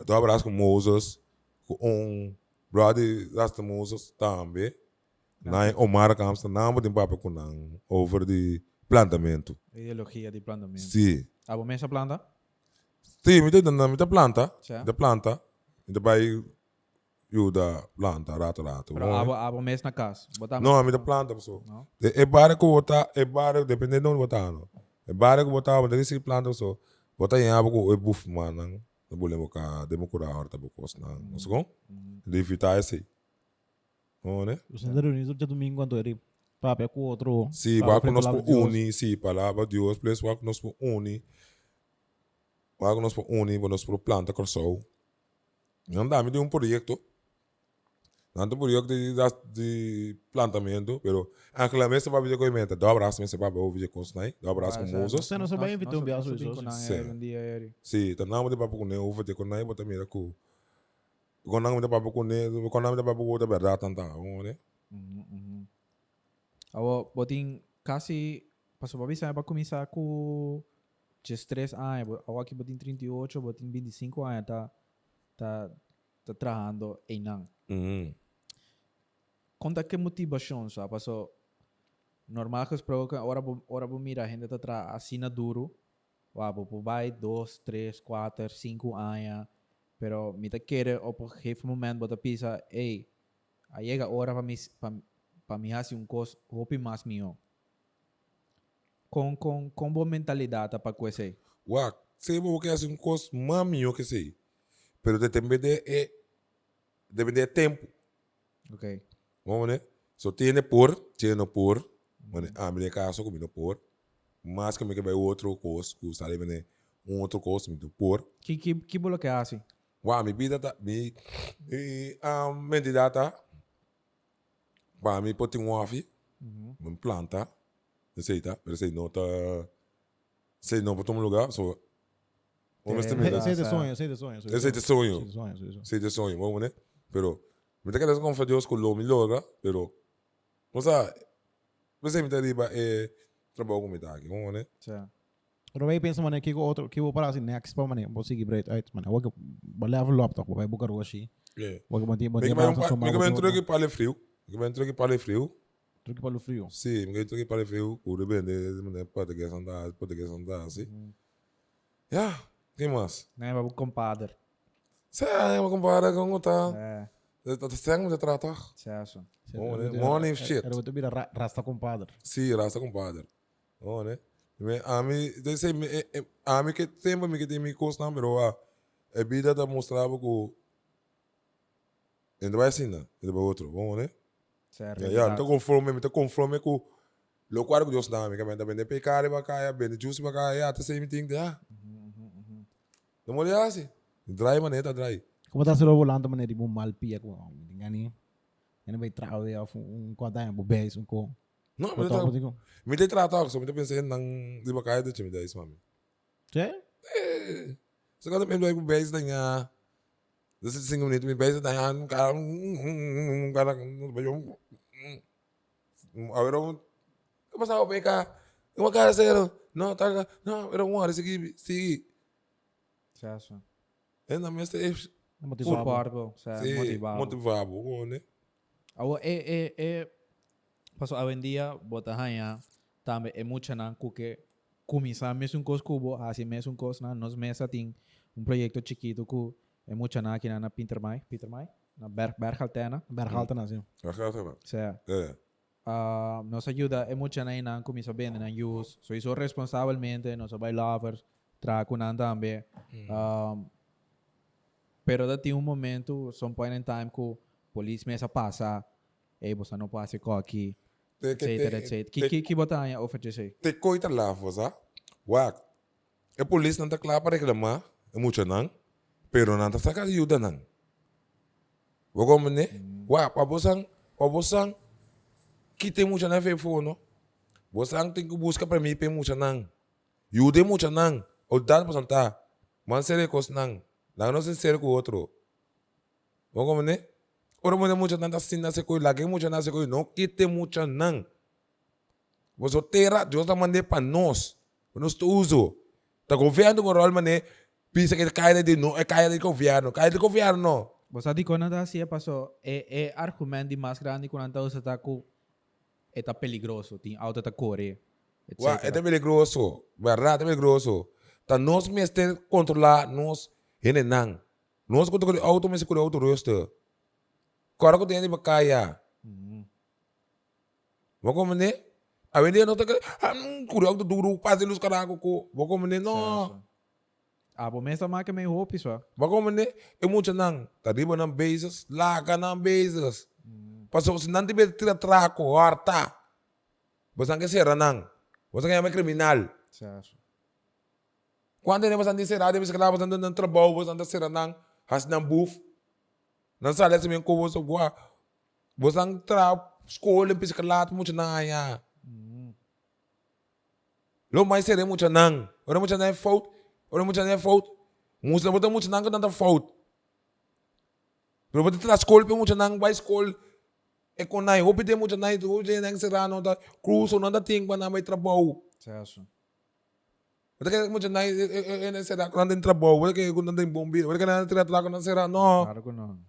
A: Dobra as com Moses com um brother rasta Moses também. Na Omar Camps na amo de papel com over de plantamento.
B: Ideologia de plantamento.
A: Sim.
B: Ah, vos essa planta?
A: Sim, me dá me dá planta. Da planta. E daí eu da planta, rato rato.
B: Pero abo abo mes na casa. Botamos.
A: Não, me dá planta pessoal.
B: No?
A: É bara que botar, é bara, dependendo de onde botar, não. É bara que botar, mas desse planta só. Botar em água com o buff, mano. Não vou lembrar que demo curar a horta bocos, não. Não sei como? De evitar esse. Oh, né?
C: Você reuniu dia domingo quando ele papia com outro.
A: Sim, vai com nós
C: frente
A: por
C: de
A: uni, sim, palavra de Deus, place vai com nós por uni. Vai com nós por uni, vai nós por planta, coração. Não dá, me deu um projeto. Não tem projeto de, de, de plantamento, pero antigamente vai ver com emenda, dobra as vezes vai ver com os nai, dobra as com Moses.
C: Você não se vai invitar um biaço
B: isso.
A: Sim.
B: Um dia aí.
A: Sim, tá não de papo com over de com nai, bota mira com. Quando não de papo com ele, quando não de papo com ele, verdade tanta, né?
B: Uhum. Awo, boting kasi paso pa bisa pa kumisa ko just 3 anos, awo aqui boting 38, boting 25 anos tá tá tá trabajando em nang.
A: Uhum.
B: Conta que motivação, sabe? Paso normal que provoca ora bo ora bo mira a gente tá tra assina duro. Wa bo po vai 2, 3, 4, 5 anos. Pero me te quer ou por jefe momento bota pisa, ei, aí chega a hora para mim para para mim fazer um cos hopi mais meu. Com com com boa mentalidade para coisa.
A: Wak, sei bo que é um cos mami que sei. Pero depende de é depende de tempo.
B: Ok.
A: Vamos né? So tiene por, tiene por, mane a minha casa comigo por. Mas me que vai outro cos, que sabe né? Um outro me do por.
B: Que que que bolo que hace?
A: Wa mi vida ta mi mi um mente data. Ba mi poti um
B: Uhum.
A: uma planta. Receita, pero sei não tá sei não botou um lugar, so Vamos
B: É,
A: ter
B: é,
C: Sei sei
A: é de sonho.
C: Sei de sonho, sei de sonho.
A: sei de sonho, vamos né? Pero me te quedas con Dios con lo logra, pero o sea, você me deriva é trabalho com tá aqui, vamos né?
B: Certo.
C: Pero vai pensar, mano, que o outro, que o para assim, next pa, mano, vou seguir break, aí, mano, vou que balava o laptop, vai buscar o assim,
A: É.
C: vou que manter, manter
A: vai um me que entrar aqui para frio. Me que entrar aqui para frio.
C: truque para o frio.
A: Sim, me que aqui para frio, o depende de me pode que andar, pode que andar assim. Ja, que mais?
B: Maar ook compadre.
A: Tá.
B: É,
A: trata.
B: certo.
A: Oh, né? Money shit.
C: Era outra vira rasta compadre.
A: Sim, raça compadre. Oh, né? Me a mim, de sei me a mim que tempo me que tem me costa não, pero a a vida da mostrava que ainda vai assim, né? Ainda vai outro, vamos né?
B: Certo.
A: Tô conforme, me conforme com lo quadro que Deus dá, me que vem de pecar e bacaya, bem de juice bacaya, até sei me tem de ah. Não molha assim. Drai maneta, drai.
C: Como tá sendo volando, mano, tipo, mal pia, com, engani, engani vai trazer of um quadrinho, bo base, um co.
A: Não, me
C: Botar,
A: tá me tem tratado, só me pensando nang di bacaya de time da isso, mami.
C: Che?
A: Så kan du med på base den ja. Det er single minute med base den ja. Cara, cara, ba yung Agora eu passava bem cá. Uma cara sério. Não, tá, não, era um hora seguir, seguir.
B: Certo.
A: Ainda mais é
C: Não
B: Full
C: motivava.
B: pargo. Certo.
A: sim,
B: Motivado.
A: motivado, né?
B: Awo, é, é, é... Paso, hoje em dia, bota hanha, também é muito na que começar mesmo com os cubos, assim mesmo com os na nos mesa tem um projeto chiquito que é muito na aqui na Peter Mai, Peter Mai, na Berg Bergaltena,
C: Bergalta na assim.
A: Wat gaat er nou?
B: certo.
A: É.
B: uh, nos ayuda é muito na ina começa bem na use so isso responsavelmente nos bailavers tra kunan também um, pero dati um momento some point in time que police mesa passa e você não passa com aqui
A: que-
B: etc etc que que que botar aí oferecer
A: Te coita lá, você. Wak. E polícia não está claro para reclamar, é muito não, pero não está sacando ajuda não. Vou né? Wak, para você, para você, que tem muito na telefone, você tem que buscar para mim para muito não. Ajuda muito não. O dado para sentar, mas ser com não. Lá não se ser com outro. Vou como né? Ora, muito muito não está sendo se coi, lá que muito não se coi, não que tem muito não. Você terá, Deus está mandando para nós. Nós uso. Tá governo com rol mané, pisa que cai de no, é cai de governo, cai de governo.
B: Você di quando tá assim, passou, é, é argumento mais grande quando tá você tá com é tá peligroso, tem auto tá correr.
A: É peligroso, verdade, é peligroso. Tá nós mesmo controlar nós, ele não. Nós controlar auto mesmo com auto rosto. Cara que tem de bacaya. Vamos como né? A vender não tá que, ah, curioso do duro, paz luz caraco ko. Vamos como né? Não.
B: Ah, bom, mesmo mais que meio roupa, isso.
A: Vamos como né? É muito não. Tá riba não bases, laga não bases. Passou se não tiver tira traco, horta. Você não quer ser não. Você quer ser criminal.
B: Certo.
A: Quando ele não ser nada, você quer você não trabalho, você não ser não. Has não buf. Não sabe assim mesmo como você gosta. Você não tra pisa lá, muito não ya. Lo mais seria muito não. Ora muito não é fault. Ora muito não é fault. Musa botar muito não que não é fault. Pero botar tra escola, muito não vai escola. É com nai, hope tem muito nai, hoje nem será não tá cruz ou não tá tempo na mai trabalho.
B: Certo.
A: Wala mo dyan na, eh, eh, será ko nandun trabaho, wala kayo kung nandun bombi, wala ka na tira-tira ko ng sira, no.
B: Claro que não.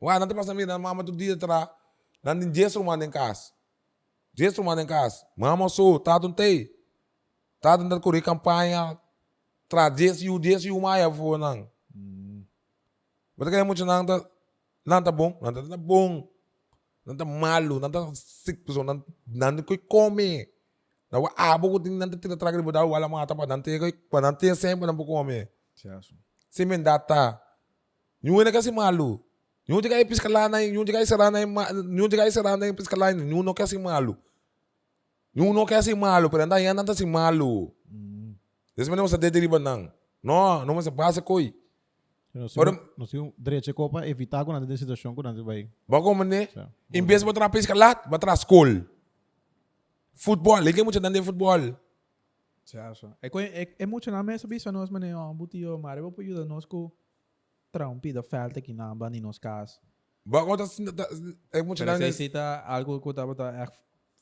A: Wala, nanti pas namin, mama tu dia tra, nandun jesu man ng kas. Jesu man ng kas. Mama so, tatun te. Tatun dat kuri kampanya, tra, jesu, jesu, umaya po nang. Wala kayo mo dyan nang, nanta bong, nanta na bong. Nanta malu, nanta sick person, nanta ko'y come. Na wa abo ko din nanta tira-tira ko daw wala mga tapa nanta ko'y panante sempre na po come.
B: Certo.
A: Si Mendata. Yung na kasi malu. Yung di kayo piskalana, yung di kayo sarana, yung di kayo sarana yung piskalana, yung no kasi malu. Yung no kasi malu, pero andan yan nanta si malu. Desse sa dederiba nang. No, não mas base koi.
C: Nós
A: Ora-
C: temos um direito para evitar quando a situação quando a vai.
A: Bako man ne.
C: Siya.
A: Imbes mo tra piskalat, batra school. Football, lagi mo siya nandang football.
B: Certo. É, co- é, é muito na mesa, bicho, nós, mano, ó, butio, mare, vou pedir nós com trampi da falta aqui na banda em nos casos.
A: Bako ta é muito
B: Pero
A: nandang.
B: se cita algo que estava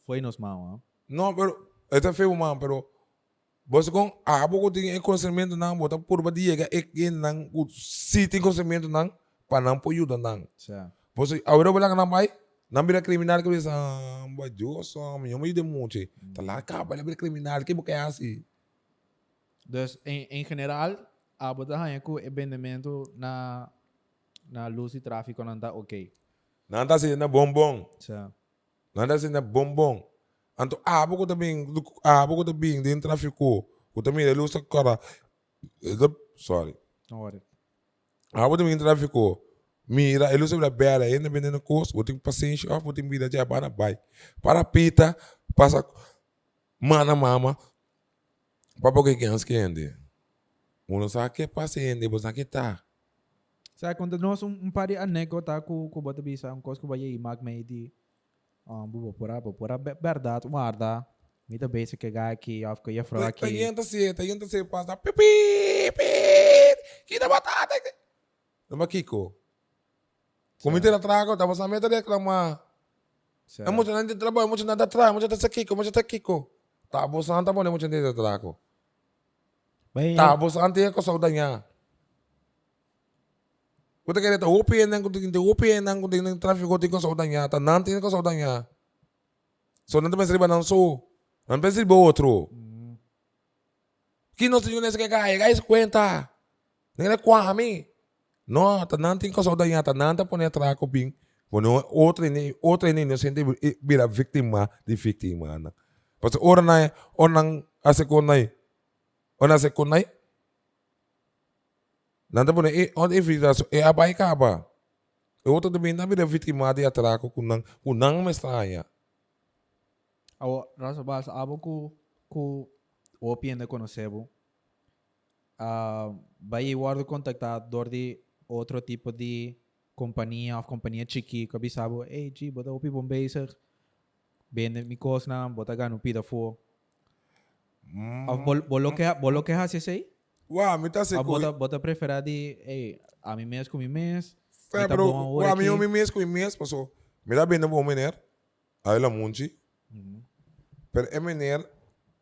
B: foi nos mãos,
A: No, pero ito feo man, pero Bos kong abo ko ting conhecimento nang bota por ba diega ek in nang o city conhecimento nang panang po yuda nang.
B: Certo.
A: Bos awero bala nang mai nang bila kriminal ko sa ba Diyos sa mi mo ide mo che. Tala ka bala bila kriminal ke bukaya si.
B: Dus em, em geral, a botahan ko ebendimento na na luz e tráfico não tá ok.
A: Nanta si na bombong.
B: Certo.
A: Nanta si na bombong. Anto abo ko tabing abo ko tabing din trafiko. Ko tabing lalo sa kara. Ito- Sorry.
B: Ora.
A: Abo tabing trafiko. Mira, ele usa a bela, ainda vendendo curso, vou ter paciência, ó, vou ter vida de abana, vai. Para pita, passa mana mama, papo que quer que ande. Uno sabe que paciente, você sabe que tá.
B: Sa quando nós um, um par de anekdota com com bota bisa um coisa que vai ir mag me di um bubo pura pura verdade guarda me da basic que gai aqui of que ia falar
A: Tá
B: aqui
A: indo se, tá indo se, passa, pipi, pipi, que da batata. Não, mas Kiko. Comité de trago, tá passando a reclamar. É muito nada de trabalho, muito nada atrás, muito nada Kiko, muito nada Kiko. Tá, você tá bom, é muito nada de trago. Tá, bos ante ko saudanya. Kuta kaya ito, UPN ang kuting hindi, UPN ang kuting ng traffic ko ko saudanya, ta nanti ko saudanya. So nanti mas riba ng so. Nanti mas riba outro. Kino tinyo na sa kaya, guys, kwenta. Nangina kwa kami. No, ta nanti ko saudanya, ta nanti po niya trako bing. Bueno, outra ni outra ni inocente vira víctima de víctima na. Parce ora na onang ase ko na Ona se kunai. Nanda po na e on e vida so e abai ka ba. E outro também na vida vítima de atraco kunang kunang mestraya.
B: Ao, Rasa Bas, abo ku, ku opi ainda conhecebo. Uh, vai guardo contactado door de outro tipo de companhia of companhia chiqui que bisabo, hey, G, bota opi bom bezig. Bende mi kosna, bota gano pida fo. Of bol, bolo que bolo que hasi sei?
A: Wa, mi tá se
B: Of
A: coi.
B: bota bota prefera de, hey, a mi mes com mi mes.
A: É,
B: mi tá
A: bro,
B: bom a hora
A: wa, mi
B: aqui.
A: eu me mês com o mês, passou. Me dá bem no bom mener. Aí lá munchi. Pero é mener,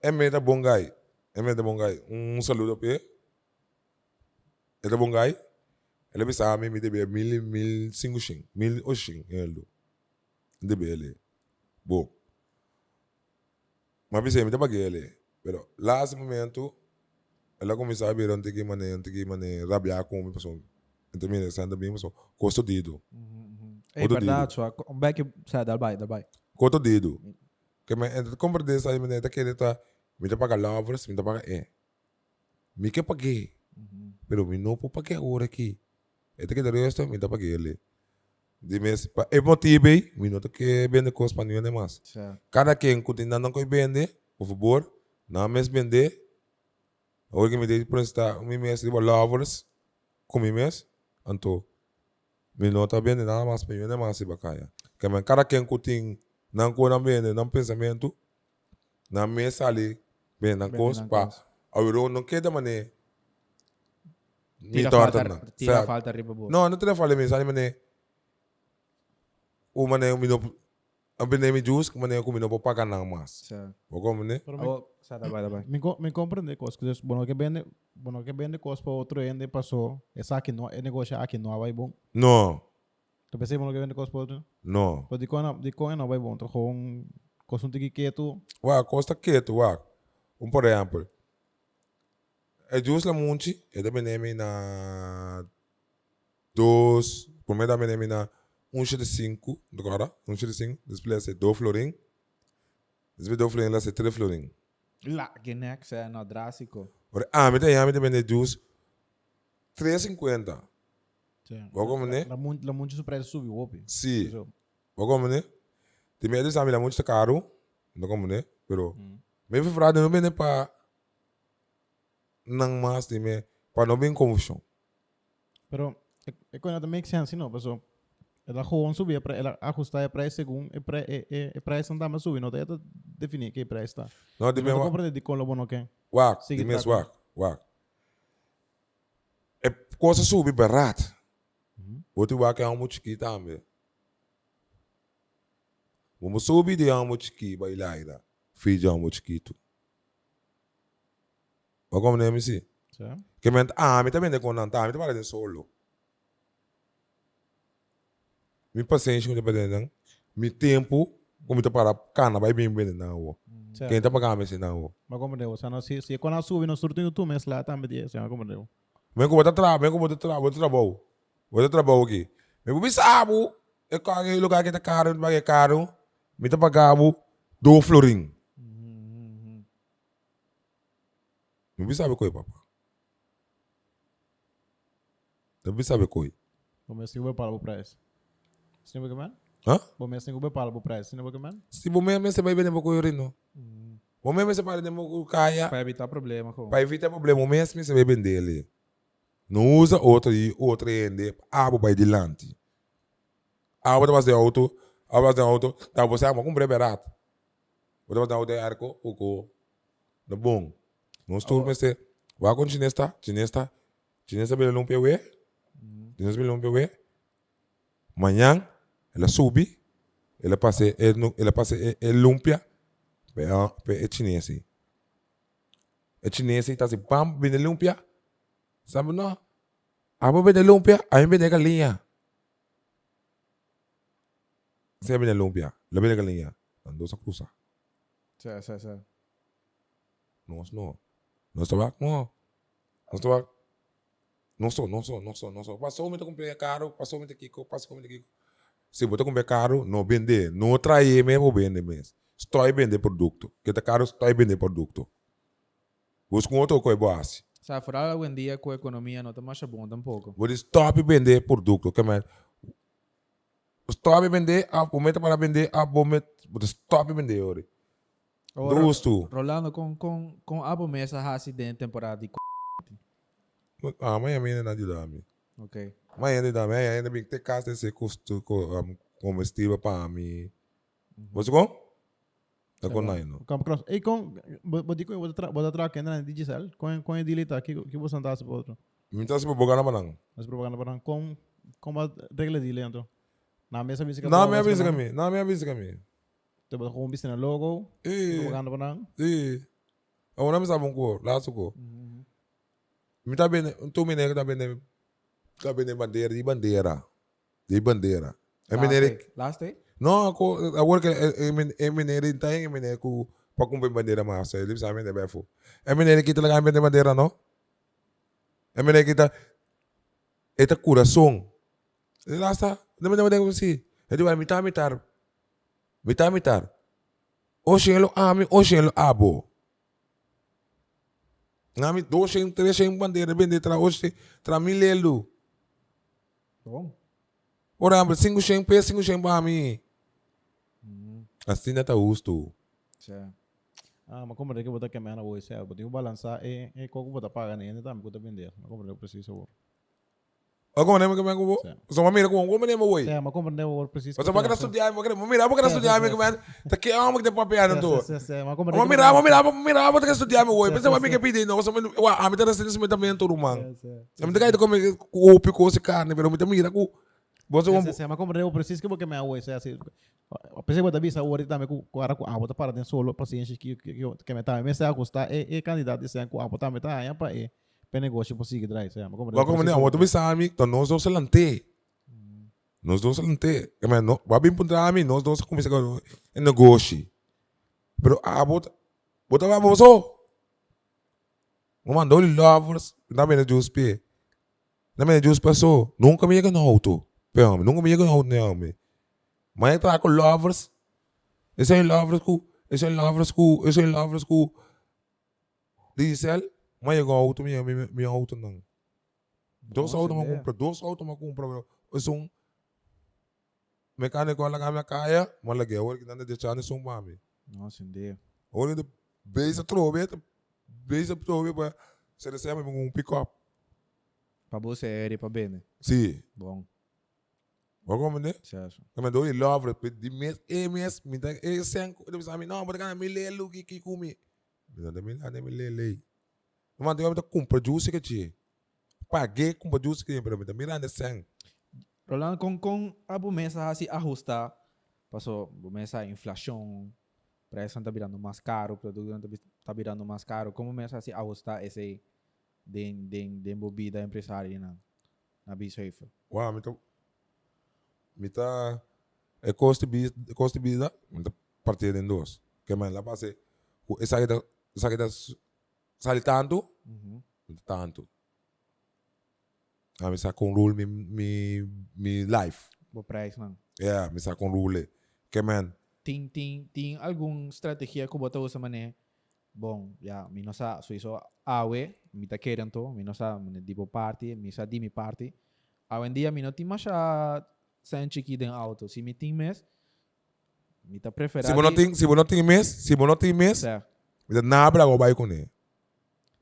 A: é me da bom guy. É me da bom guy. Um saludo para ele. É da bom guy. Ele a mim me deve mil, mil, cinco xin. Mil, oxin, ele. Deve ele. Bom. Mas pensei, me dá para ele. Pero lá esse momento, ela começou a ver onde que mané, onde que mané, rabiar com a pessoa. Então, me interessando bem, pessoal. Costo dedo. Outro
B: verdade, só. Um back, sai, dal vai, dal vai.
A: Koto dedo. Que me entre compra dessa aí, menina, que ele tá, me dá pagar lavras, me dá pagar é. Me que paguei. Pero me não pode pagar agora aqui. É que de resto, me dá pagar ele. De mês, pa, é motivo me nota que vende espanhol de mais.
B: Certo.
A: Cada quem continua não coi vende, por favor, não mês vender. Agora que me dei para estar, um mês de lavras, com um mês, então, me nota vende nada mais para mim, mais se bacaia. Que man, cada quem continua não com não vende, não pensamento, na mês ali, vende
B: Vende
A: coisa,
B: na
A: pa,
B: coisa.
A: agora não queda maneira.
B: Tira falta,
A: não.
B: tira falta riba bo.
A: Não, não te falei mesmo, sabe, mané? O mané, o mino, a bene me jus, o mané, o mino, para pagar nada mais.
B: Certo.
A: O como, mané?
C: Pero me,
B: vai, vai.
C: compreende cosas que bueno que vende bueno que vende cosas para otro ende pasó esa que no el negocio aquí no va bom
A: Não,
C: te pensei bueno que vende cosas para outro
A: não.
C: pero de coina de coina não vai bom então com coisa um tique quieto
A: Ué, costa quieto, ué. Um, por exemplo, é jus la munchi, é da beneme na dois, primeiro da beneme na um de cinco, cara, um de cinco, depois é dois florim, depois dois florim, lá é três florim.
B: Lá, que neck, sai, no drástico.
A: Ah, me tem, me tem vende jus 3,50. Vou como, né?
C: la mun la mun su preço subiu opi
A: Sim. Como, né? Tem medo de saber la munchi tá caro, não como, né? Pero, me foi frado, não vende para mais, de me, para não bem confusão.
C: pero é coina também make sense não passou ela gewoon subir para ela ajustar o preço segundo o preço o preço não tá mais subindo não tá definir que preço está
A: Não, de me,
C: compreende de com lo bueno que
A: wak,
C: Sigue
A: de me, wak, wak. É coisa subir barato. Outro wak é um muito chiquito também. Vamos subir de vai lá, ira. Filho de muito chiquito. Vou como, né, me sim?
C: certo
A: Que me ah, me também de conan, tá, me também de solo. Mi paciência com o não. Mi tempo, como te para cana, vai bem bem não.
C: certo
A: Quem tá pagando me não.
C: Mas compreendeu? O sea, no, si, si quando sube no surto tu mês lá também dia, você compreendeu?
A: Vem como tá tra, vem como tá tra, vou trabalho. Vou trabalho aqui. Vou bisabo, é caro, é lugar que tá caro, vai é caro. Me tá pagando do florim. Me bisabe coi, papa. Me bisabe coi.
C: O mês tem que para o preço. Você não vai comer?
A: Hã?
C: O mês tem que para o preço, você não vai comer?
A: Si bom mesmo você vai ver nem coi rin, no. Mesmo você para nem mo kaya.
B: Para evitar problema com.
A: Para evitar problema, o mesmo você vai vender ele. Não usa outro e outro ende, abo para adiante. Abo tá de auto, abo de auto, tá você ama comprar barato. Você vai dar o arco, o co. No bom. Não estou mas você vai com chinesta, chinesta, chinesta bele lumpia we. Chinesta bele lumpia we. Manhã ela sube, ela passa, ela passa, ela lumpia, pe pe chinese. É chinês e tá assim, pam, vende lumpia. Sabe não? Abo vende lumpia, aí vende galinha. Você vende lumpia, lá vende galinha. Andou sa cruza.
B: Certo, certo, certo.
A: Nós não. Nós trabalhamos, não. Nós trabalhamos. Não sou, não sou, não sou, não sou. Passou muito comprar caro, passou muito Kiko, passou muito Kiko. Se você comprar caro, não vender. Não trair mesmo, vender mesmo. Estou vender produto. Que tá caro, estou vender produto. Busca um outro coisa boa. assim.
B: Sa, fora algum dia com a economia não tá mais bom tampouco.
A: Vou stop vender produto, que man. Stop vender, a momento para vender, a momento, stop vender ori.
B: Ora,
A: Duas tu.
B: Rolando, com, com, com abo mesa hasi den temporada de
A: Ah, mas ainda não de dame.
B: Ok.
A: Mas ainda dame, ainda bem que tem casa desse custo co- um, comestível para mim. Você com? Tá com nós, não?
C: Campo Cross. E com, vou dizer que eu vou tra- vou tra que ainda na Digicel, com com a dilita que que você andasse para outro.
A: Me tá se bogar na banana.
C: Mas propaganda para com com a regra dele então. Na mesa bicicleta.
A: Não me avisa comigo, não me
C: Te vou com um logo,
A: Eh,
C: propaganda para
A: eh. Agora me sabe um cor, lá su cor. Me tá bem, tu me nega tá bem, tá bem bandeira, de bandeira. De bandeira. É me nega,
B: Last day?
A: não, ako, agora que é nega, tá é me nega ku pa kumpay bandeira massa, ele sabe de befo. É nega kita lang kami bandeira, no? É me nega kita, eta coração. Lá está, não me nega assim. É de vai mitar, mitar. Mitar, mitar. Oxen lo ami, oxen lo abo. Ngami doxen, trexen bandeira, bende tra oxen, tra milelo.
B: Bom.
A: Ora, ambre, cinco xen, pe, cinco xen para mim. Assim não tá justo.
C: Ah, mas como é que botar que me na voz, é, botar o balançar e e como botar paga nem, tá me conta vender. Mas como é que preciso.
A: O como nem me que me
C: Certo.
A: Só mira como como nem me voy.
C: É, mas como não vou preciso.
A: Mas para estudar, mas para mira, para estudar, me que Tá que amo que te papel.
C: Sim, sim, mas como
A: Mas mira, mas mira, mas mira, para estudar me voy. Pensa mim que pedir, não, só me, wa, a mim tá sendo me também todo man. A mim tá caindo como o pico se carne, pero me tá mira ku. Você
C: Sim,
A: um
C: sim, sim, mas como não preciso que porque me voz, é assim. A pessoa da bisa ora também com com ara com a bota para dentro solo paciente que que que me tá, me está custar e e candidato esse com a bota me tá aí para e negócio possível drive, é, mas como
A: Wa como nem, o tu bisa ami, então nós dois lante. Nós dois lante. Me no, bem punta ami, nós dois começa com negócio. Pero a bota va boso. Uma mandou ele lovers, na me juice pe. Na me juice passou. Nunca me chega no auto. Pero nunca me chega no auto não me. Mas entra com lovers. Esse é lovers ku, esse é lovers ku, esse é lovers ku. Diesel, mas chega auto minha minha minha auto não. Dois
B: Nossa,
A: autos me
B: ideia.
A: compra, dois autos me compra. um mecânico lá na kaya, malagay, wala que nanda de chane sum mami.
B: Nossa, hindi.
A: Wala de base trove, base trove pa se recebe um pick up.
B: Pa você é pa bene.
A: Sim.
B: Bom.
A: Wala ko man
B: Siya. siya.
A: Kami do love pe di mes e mes mi ta e sen ko de sami no, but kana mi lelu ki ki kumi. Mi da mi da mi lele. Mas eu compra juice que tinha. Paguei compra juice que pero mi da miranda sen.
B: Rolando, kung, kung a bumesa si ajusta, paso, bumesa inflação, preço está virando mais caro, produto está virando mais caro, como mesa si ajusta esse den, den, den bebida empresária na, na Bisafe?
A: Wow, mi ta mi ta e costi bis costi bisa mi ta partida em dois. Que man la base o esa que esa que sali tanto,
B: Uhum.
A: mi ta tanto. A mi sa com rule mi mi mi life.
B: O preço, não.
A: Yeah, mi sa com rule. Que man
B: Tem, tem, tem alguma estratégia que você usa, mané? Bom, já, mi não sa, suíço, awe, mi ta querem to, mi não sa, mané, tipo parte, mi sa di mi parte. Hoje em dia, mi não tem mais a sente aqui dentro auto. Se mi tem mes, mi ta prefere.
A: si você não tem si você não tem mês, se você não tem mês,
B: Certo.
A: mi ta nabra go vai com ele.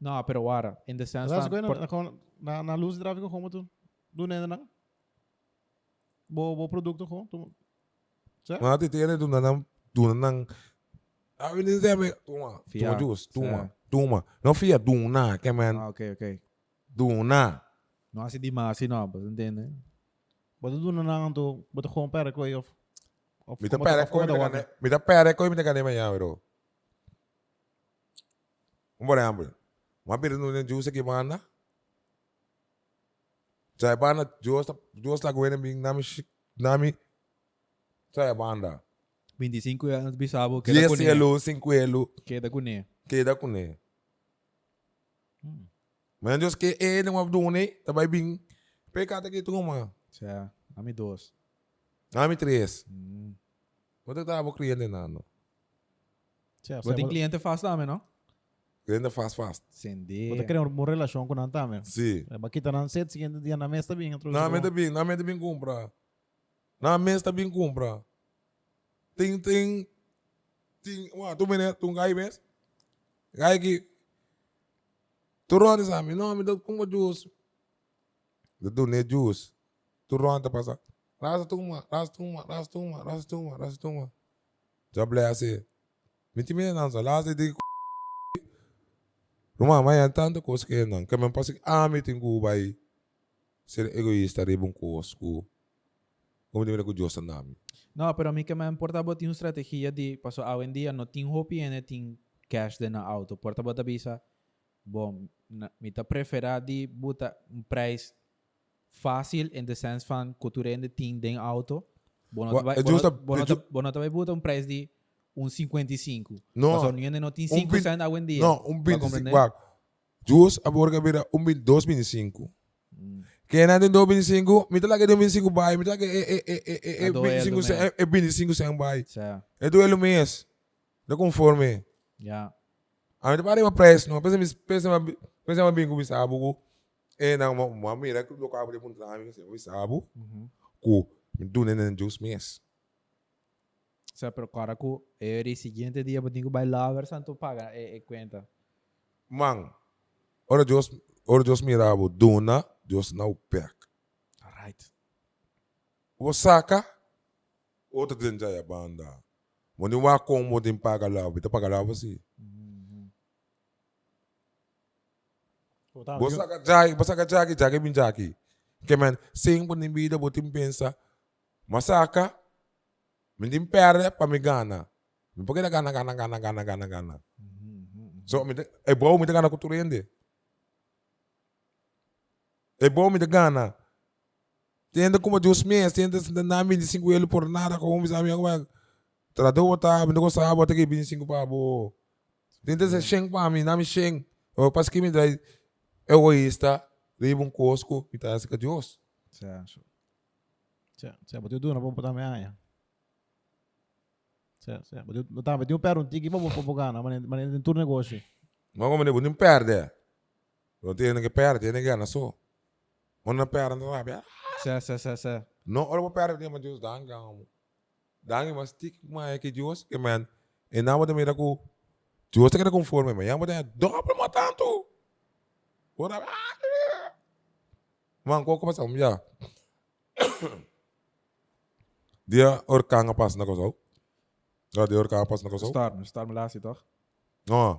B: Não, pero agora, in the sense
C: Mas
B: that, por-
C: na na na luz de tráfego como tu do nena não? Bo bo produto como tu. Certo?
A: Mga titira doon na nang doon na nang Ah, hindi sabi, tuma, tuma juice, tuma, tuma. Não fia, doon na, que man,
B: ah, ok, ok.
A: doon na.
B: Não assim demais, assim não, mas entende?
C: Boto do nena tu boto com para com of.
A: ko,
C: waka.
A: mita pere ko, mita kane maya, bro. Um por exemplo, uma pira no juice aqui, mana. Saya banda, juice, juice lá gawin bing nami, nami, saya banda.
B: 25 anos bisabo, queda com
A: 10
B: ele.
A: elo, 5 elo,
B: Queda com ele.
A: queda com ele. Mas Deus que é não abdo ne, tabay bing pecata que tu uma.
B: Certo. Ami dois.
A: Nami três.
B: Hum.
A: Quanto tá o cliente na no?
C: Certo.
B: Você tem cliente faz também, não?
A: Cliente fast fast.
B: Sende.
C: boto querer uma relação com nanta mesmo.
A: Sim.
C: É bakita nan set seguinte dia na mesa bem.
A: Na mente bem, na mente bem compra. Na mesa bem compra. Tem tem ting, uma, tu mene, tu gai mes. Gai que tu ronda sabe, não, me dá como juice. Tu do ne juice. Tu ronda passa. Rasa tuma, rasa tuma, rasa tuma, rasa tuma, rasa tuma. Já blé assim. Me time não, só lá se de Ruma, mas é tanto coisa que não. Que me passa que ah, me tenho vai ser egoísta, ribum cosco. Como de com Deus nami.
B: No, pero a mí que me importa botar una estrategia de, paso, hoy en día no tengo hopi en tem cash de na auto. Porta bota visa, bom, me ta prefera de bota um preço fácil in the sense van cultura en de tem den auto. Bono
A: Wa-
B: vai,
A: é
B: bono,
A: justa-
B: bono,
A: é ju-
B: bono vai botar um preço de um 55.
A: No.
B: Paso, não não tem
A: Um
B: 5
A: bin-
B: cent hoy en día.
A: No, un
B: ¿Va a
A: 25.
B: comprender?
A: Wag. Jus, a borga bira un bin, dos 25. Kaya natin do 25, mita lagi do 25 bay, mita lagi e e e e e e
B: Ah, do é,
A: 25
B: do
A: sa
B: mesmo.
A: e 25 sa bay.
B: Certo.
A: E do elo mês. Da conforme.
B: Yeah.
A: A mita pare ma press, no, pensa pensa pensa ma bingo bisabu ko. E na ma ma mira ka de punta ami kasi bisabu. Ko, mi do nenen jus mês.
B: O sea, pero cara que el siguiente día tengo que bailar, ver santo paga e, e cuenta.
A: Man. Ora jus ora jus mirabu dona, jus na upek.
B: Alright.
A: Osaka, outra dentro da banda. Moni wa com mo din paga lá, bita paga lá você. Osaka jai, Osaka jagi, jagi bin jagi. Que man, sing po nin vida botin pensa. Masaka, mindim perde pa mi gana. Mi pagina gana gana gana gana gana gana. So mi e bom mi gana kuturende. E bom mi gana. Tenda como Deus mês, tenda na nami de 5 ele por nada, como os amigos vai. Tradou tá, me não gostava botar aqui 25 para bo. Tenta ser sheng para mim, nami sheng. O pas que me dá egoísta, riba um cosco e tá essa que Deus.
B: Certo.
C: Certo, certo. Botou duro, vamos botar meia. Certo, certo. Botou, botar, botou um pé um tigre, vamos pôr gana, mas mas tem turno negócio.
A: Mas como ele não perde. Não tem que perde, tem que ganhar só. Mas não perde, não sabe.
B: Certo, certo, certo, certo.
A: Não, olha para perde, mas Deus dá um gamo. Dá um mas tic mais que Deus, que man. E não vou também com Deus tem que conforme, mas já vou ter dobro mas tanto. Ora, man, qual começa já? Dia orkang pas na ko Ah, dia orkang pas na ko so.
B: Start, start me laatste toch?
A: No.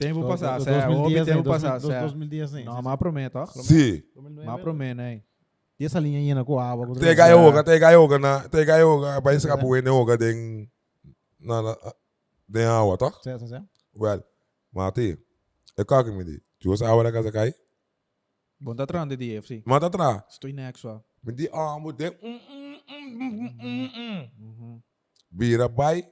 B: Tempo passar.
C: 2010,
B: Houve tempo passar,
C: 2000,
B: certo.
C: 2010, né?
B: Não, mas prometo, toch?
A: Sim.
B: Mas prometo, né?
C: Essa linha aí na com água. com
A: Te
C: três-
A: gayo yoga, te gayo yoga na, te gayo yoga, isa ka buhay na yoga ding na na ding awa to.
C: Certo, certo.
A: Well, mati. E ka kimi di. Juos awa na ka sa kai.
B: Bom, tá atrás de DFC.
A: Mata tra.
B: Estou next, só.
A: Mi di amo ding mm mm mm mm mm mm.
B: Uhum.
A: Bira bay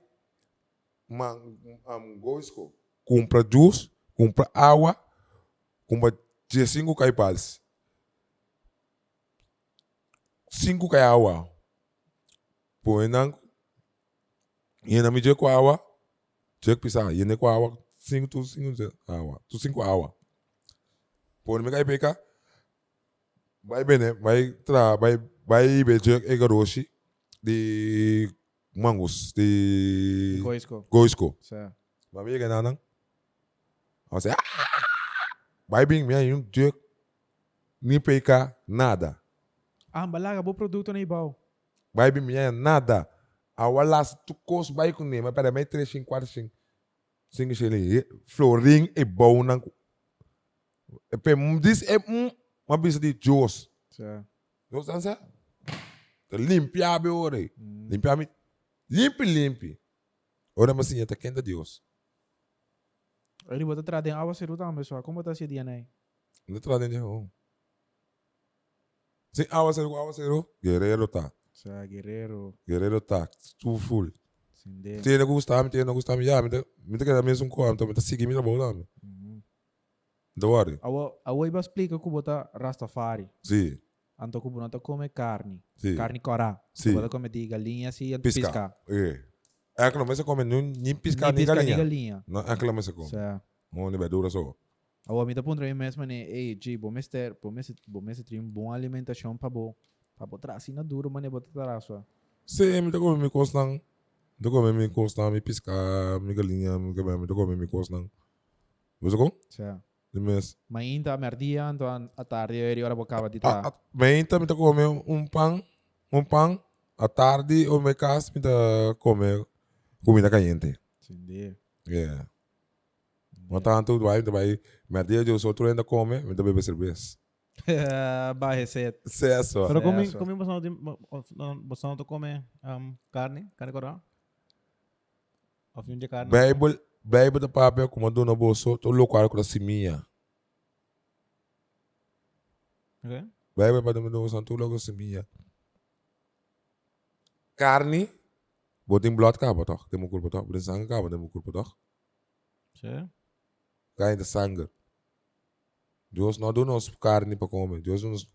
A: mang am goisko. Compra juice, compra awa, compra 15 kai pals. 5 kai awa. Põe nang Yena mi je kwa awa. Check pisa, yene kwa awa. 5 tu 5 awa. Tu 5 awa. Põe mi kai peka. Vai bene, vai tra, vai vai be je ega roshi di mangus di
B: Coisco.
A: goisko.
B: Certo.
A: Mami ka nanang. Ako say, ah! Vai bing minha yung juk. Ni peka nada.
B: Ah, balaga, bom produto na ibaw.
A: Vai bing minha nada. Awala sa tukos bay kung ni. Pero may 3, 5, 4, 5. 5 shilling. Flooring e bau nang. E pe this e mm. Mabisa di Diyos.
B: Certo.
A: Diyos ang sa? Limpia be ore. Limpia mi. Limpi, limpi. Ora masinha ta kenda Diyos.
B: Ele bota de água, você luta, pessoal. Como tá esse dia, né?
A: Não tra din ho. Sim, awa zero, awa zero. Guerreiro tá.
B: Certo, guerreiro.
A: Guerreiro tá. Tu full.
B: Sinde.
A: Tiene não gusta, me tiene não me ya, me me te queda mesmo com, me te sigue me na bola, me. Don't worry.
B: Awa, awa iba explica que bota Rastafari.
A: Sim,
B: Anto que bota come carne.
A: sim.
B: Carne corá.
A: Sim.
B: Come de galinha, anto
A: Pisca.
B: piscar.
A: É. É que não me se come nem nem piscar nem galinha.
B: galinha.
A: Não, é que não me se come.
B: Certo.
A: Nem vai dura só.
B: Awa, me tá pondo aí mesmo, né? Ei, G, bom mestre, bom mestre, bom mestre, tem boa alimentação para bom. Para botar assim na duro, mano, bota atrás, só.
A: Sim, me te come me costa Tô comendo minha costa, me piscar, minha galinha, minha galinha, tô comendo minha costa. Você com?
B: Sia.
A: De mes.
B: Mainta, merdia, então a tarde eu hora bocava de tá.
A: Menta, me tá comendo um pão, um pão. À tarde, ou me casa, me tá comer comida caliente.
B: Entendi.
A: Yeah. Mas tanto, vai, vai, me dia eu sou ainda come, me tá beber cerveja.
B: Ba receita.
A: É só.
C: Pero comi, comi bastante, bastante come um, carne, carne coral. Of de carne.
A: Bible, Bible da papel, como do no bolso, tô louco com a simia. Bible para do bolso, tô louco com a simia. Carne, botin blood cabo, toch? Temo culpa, toch? Botin sangue cabo, temo culpa, toch?
C: Sim.
A: Cai de sangue. Deus não deu nos carne para comer. Deus nos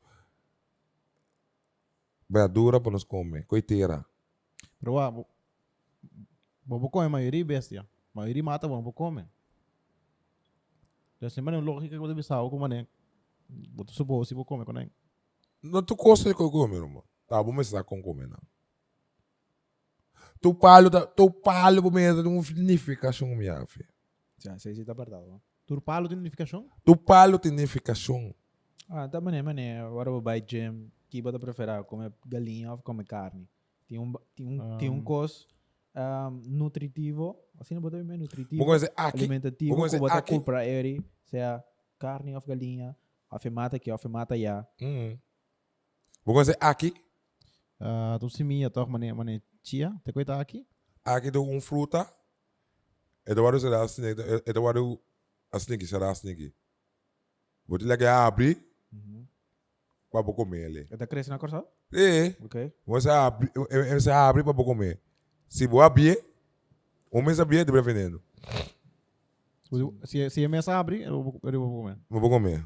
A: verdura para nos comer. Coiteira.
C: Pero wa, bo, bo come maioria bestia. Maioria mata bo come. Jadi mana lógica que você pensava como né? Boto subo se bo come com né?
A: Não tu gosta de comer, irmão. Tá, vamos começar com comer, não. Tu palo, da- tu palo, por meio de uma significação, minha filha.
B: Sia, sei se tá apertado.
C: Turpalo de identificação?
A: Tu tem significação.
B: Ah, tá mané, mané. Agora eu vou gym. Que bota preferir comer galinha ou comer carne. Tem um, tem um, tem um
C: Ah.
B: Um, nutritivo. Assim não bota bem nutritivo.
A: Vamos dizer aqui.
B: alimentativo.
A: vamos
B: Que
A: dizer aqui.
B: cool para ele. Seja carne ou galinha. Afirmata que afirmata já.
A: Hum. Vamos dizer aqui.
C: Ah, tu simia toh mané mané chia, te coita aqui?
A: Aqui do um fruta. É do lado será assim, é do lado assim que será assim que. Vou te legar abrir
B: Uhum.
A: para comer ele.
B: Está crescendo na corça?
A: É.
B: Ok.
A: Você abre, você abre para comer. Se você abrir, o mês abrir de veneno.
C: Se se a mesa abre, eu vou eu vou comer.
A: Não vou comer.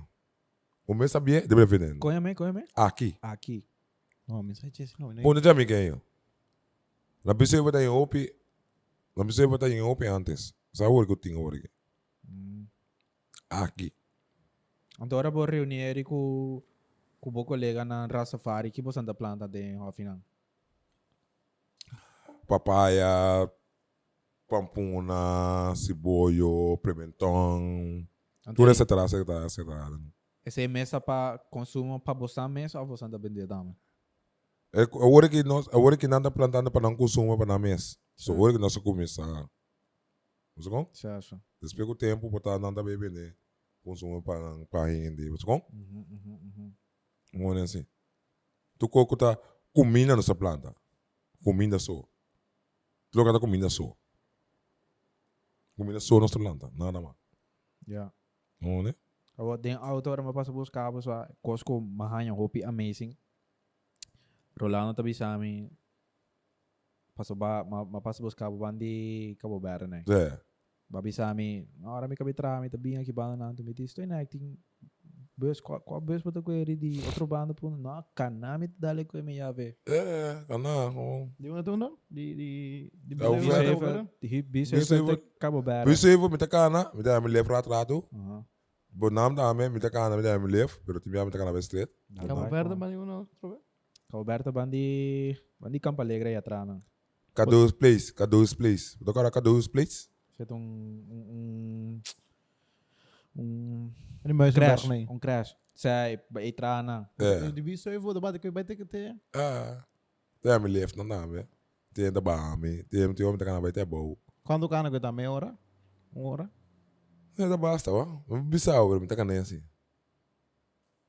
A: O mês abrir de veneno.
B: Conhame, conhame.
A: Aqui.
B: Aqui.
C: Não, mensagem esse não, né?
A: Onde já me ganho? Na pessoa vai estar em OP. Na pessoa vai estar em OP antes. Sabe o que eu tenho hoje?
B: Hum.
A: Aqui.
B: Então agora vou reunir com com o meu colega na Rastafari que você anda planta de Hoffenheim.
A: Papaya, pampuna, cibollo, pimentão. Tudo essa traça que está cerrada.
B: Essa é mesa para consumo para você mesmo ou você anda vendendo dama?
A: É a hora que nós, a hora que plantando para não consumir para não mês. So, a hora que nós começar. Você com?
B: Você acha?
A: Depois o tempo para estar não bebendo? Consumir para para render. Você com?
B: Uhum, uhum, uhum.
A: Assim. Tu coco tá comida nessa planta. Comida só. Logo tá comida só. Comida só nessa planta. Nada mais.
B: Yeah.
A: Não, né?
B: Agora, den auto agora me passa buscar, pessoal. Costco, mahanya, hopi, amazing. Rolando tabi sa amin. Paso ba, ma, mapasa buscar, bandi kabobera na eh.
A: É.
B: Babi sa amin, ora mi kabi trami, tabi nga kibana na tumiti. Ito yung acting. Bus, qual, qual bus pa ito ko di outro banda po na kanamit dali ko yung may yave.
A: É, cana.
C: Di mo na to no? Di di di
A: É o
C: di-
A: velho.
C: di- di-
B: Di hip, bis,
A: Bis,
B: ito
A: even-
B: kabobera.
A: Você eu vou meter cana, me dá me levar atrás.
B: Aha.
A: Bo naam dame, me dá cana, me dá me levar. Pero timia me dá cana straight.
C: Cabo Verde ba yung no? Trobe?
B: Kaboberto bandi, bandi Campo Alegre yatra na.
A: Cadê place? Cadê os place? Do cara cadê os place?
B: Itong, um, um, um,
C: Yung
B: crash,
C: na
B: um crash. Sa itra na.
A: É.
C: Di viso eu vou debate que vai ter que ter.
A: Ah. Dá me levar não dame. Tem da bame, tem tem me dá cana vai ter bom.
C: Quando ka na kita meia hora? Uma hora?
A: É da basta, ó. Bissau, me dá cana assim.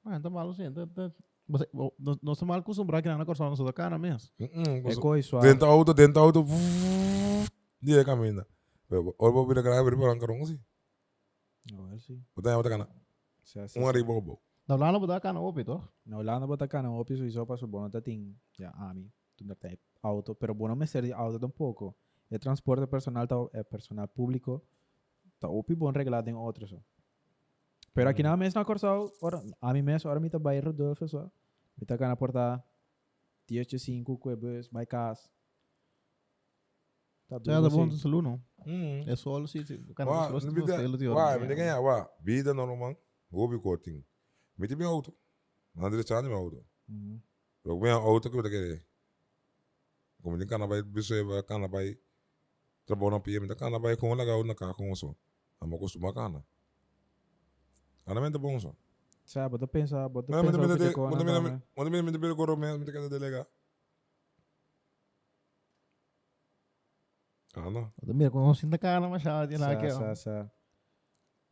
C: Ah, então malo sim. Então, então, você- o- Nós nós estamos mal acostumados que na corção não sou da cara mesmo.
A: Mm.
B: É coi suave.
A: Dentro do auto, dentro do auto. Dia caminha. Olha para vir cara, vir para carro assim.
B: Oh, sim.
A: Botar outra cana.
B: Siya, siya.
A: Um arriba bom.
C: Na wala na ba da ka na opi to?
B: Na wala na ba ta ka ng office iso pa subo na tating ya ami tunda type auto pero bueno me ser auto tampoco é transporte personal ta é personal público ta opi bon reglado em outros so. pero aqui na mes na Corsao ora ami mes ora mi ta bay Rodolfo so mi ta kana porta 10 5 bus by cas tá
C: da bom do salu não.
A: Hum.
C: É solo sim. Cara,
A: Wah,
C: nós
A: vida,
C: gostamos dele de
A: wah, me diga wah, vida normal, hobby coating. Me tibi auto. Nandre chani me auto. Pero me auto que eu querer. Como nem cana vai, bicho vai cana vai trabalho na PM da cana, vai com legal na cá com isso. A me acostuma cana. Ana mente bom só.
B: Sa, bota pensa, bota
A: Mas
B: pensa
A: me
B: over
A: de,
B: de kona
A: mas me
B: também.
A: mas me me de coro me me de delega.
C: Meer kon ons in de kamer maar zo die
B: Sa, sa, sa.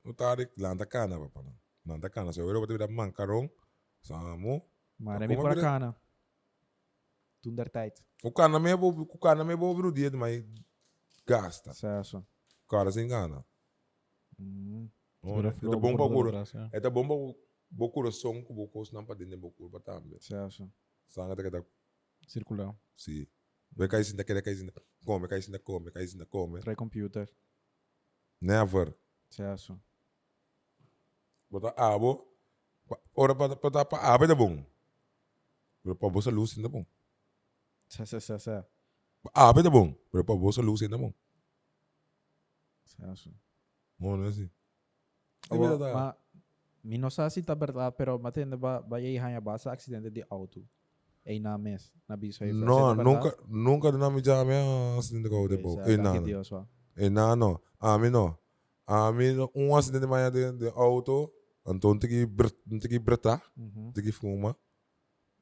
A: O tarik landa cana pa pa. Landa cana, se eu vou ter man carão, samo.
B: Maar heb ik de kana. Toen der tijd.
A: O cana me bo, o cana me bo pro dia, mas gasta.
B: So.
A: Cara sem gana.
B: Mm.
A: Oh, é bom pra cura. É bom pra bo coração com bo cos não para dentro bo cura para também.
B: Sa, so.
A: Sanga te que
C: Circular.
A: sim. Vai cair sinda que cair sinda. Come, cair sinda come, cair sinda come.
B: Try computer.
A: Never.
B: Sa, so.
A: Bota abo. Ora para para para abo é bom. Pero para você luz ainda bom.
B: Sa, sa, sa, sa.
A: Abo é bom. Pero para você luz ainda bom.
B: Sa, so.
A: Mano, assim. Verdade.
B: ma, mi no sa si ta verdad, pero matende ba ba yai hanya ba sa accidente de auto. Ei na mes, na biso aí.
A: Não, nunca, nunca na minha chama acidente com o depo. E nada.
B: Dios, wa.
A: E nada, não. A mim não. A mim um acidente mais de auto, então que bretar,
B: Mhm.
A: tem que fumar.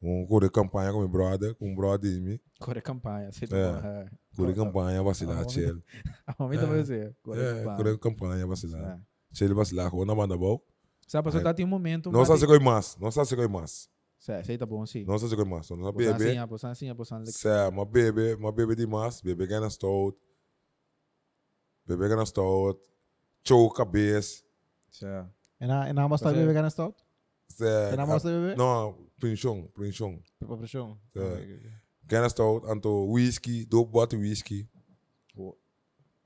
A: Um corre campanha com meu brother, com um brother de mim.
B: Corre campanha, sei
A: É.
B: lá.
A: Corre campanha,
B: Ah,
A: vacilar, tchel.
B: A momento vai ser. Corre
A: É,
B: campanha.
A: campanha, vacilar. Tchel vacilar, quando manda bom.
B: Sabe, só tá tem um momento.
A: Não sabe se coi mais, não sabe se coi mais.
B: Sa, sei tá bom sim.
A: Não sabe se coi mais. Não sabe
B: Posan
A: bebê.
B: sim, posan sim, posan lik.
A: Sé, maar baby, maar baby die mas, baby ganha stout. Baby ganha stout. Choke cabeça.
B: Sa.
C: En na en na mas
B: Kasi-
C: tayo bebe ganun stout?
A: Sé,
C: En na mas tayo bebe?
A: não, pinchong, pinchong.
C: Per pressyon.
A: É. Ganha stout, anto whisky, dope bottle whisky.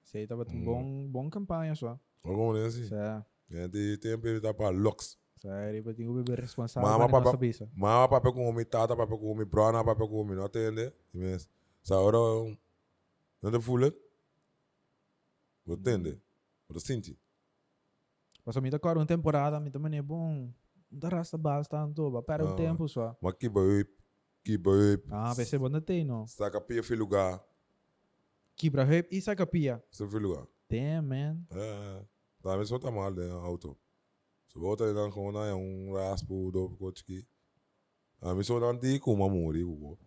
B: Sei tá
A: Mm.
B: bom bom campanha só.
A: Alguma coisa assim.
B: Sa.
A: É, tem tempo tá para lux.
B: Sa, riba tingo bebe responsável
A: Mama,
B: para
A: papa-
B: nossa bisa.
A: Mama papai com homem, tata papai com homem, brona papai com homem, não atende. Mas, essa hora, não te fula. Não atende. Não sente.
B: Mas mi tá agora uma temporada, mi também é bom. Não tá rasta bastante, ba para um
A: Ah.
B: tempo só.
A: Mas que boi, que boi,
B: Ah, vai ser bom tem, não.
A: saca pia filho lugar.
B: Quebra rap e saca pia.
A: Seu filho lugar.
B: Damn, man.
A: É, também só tá mal, né, auto. Se volta não, como não é um raspo do coach aqui. A mim só não tem como morrer, o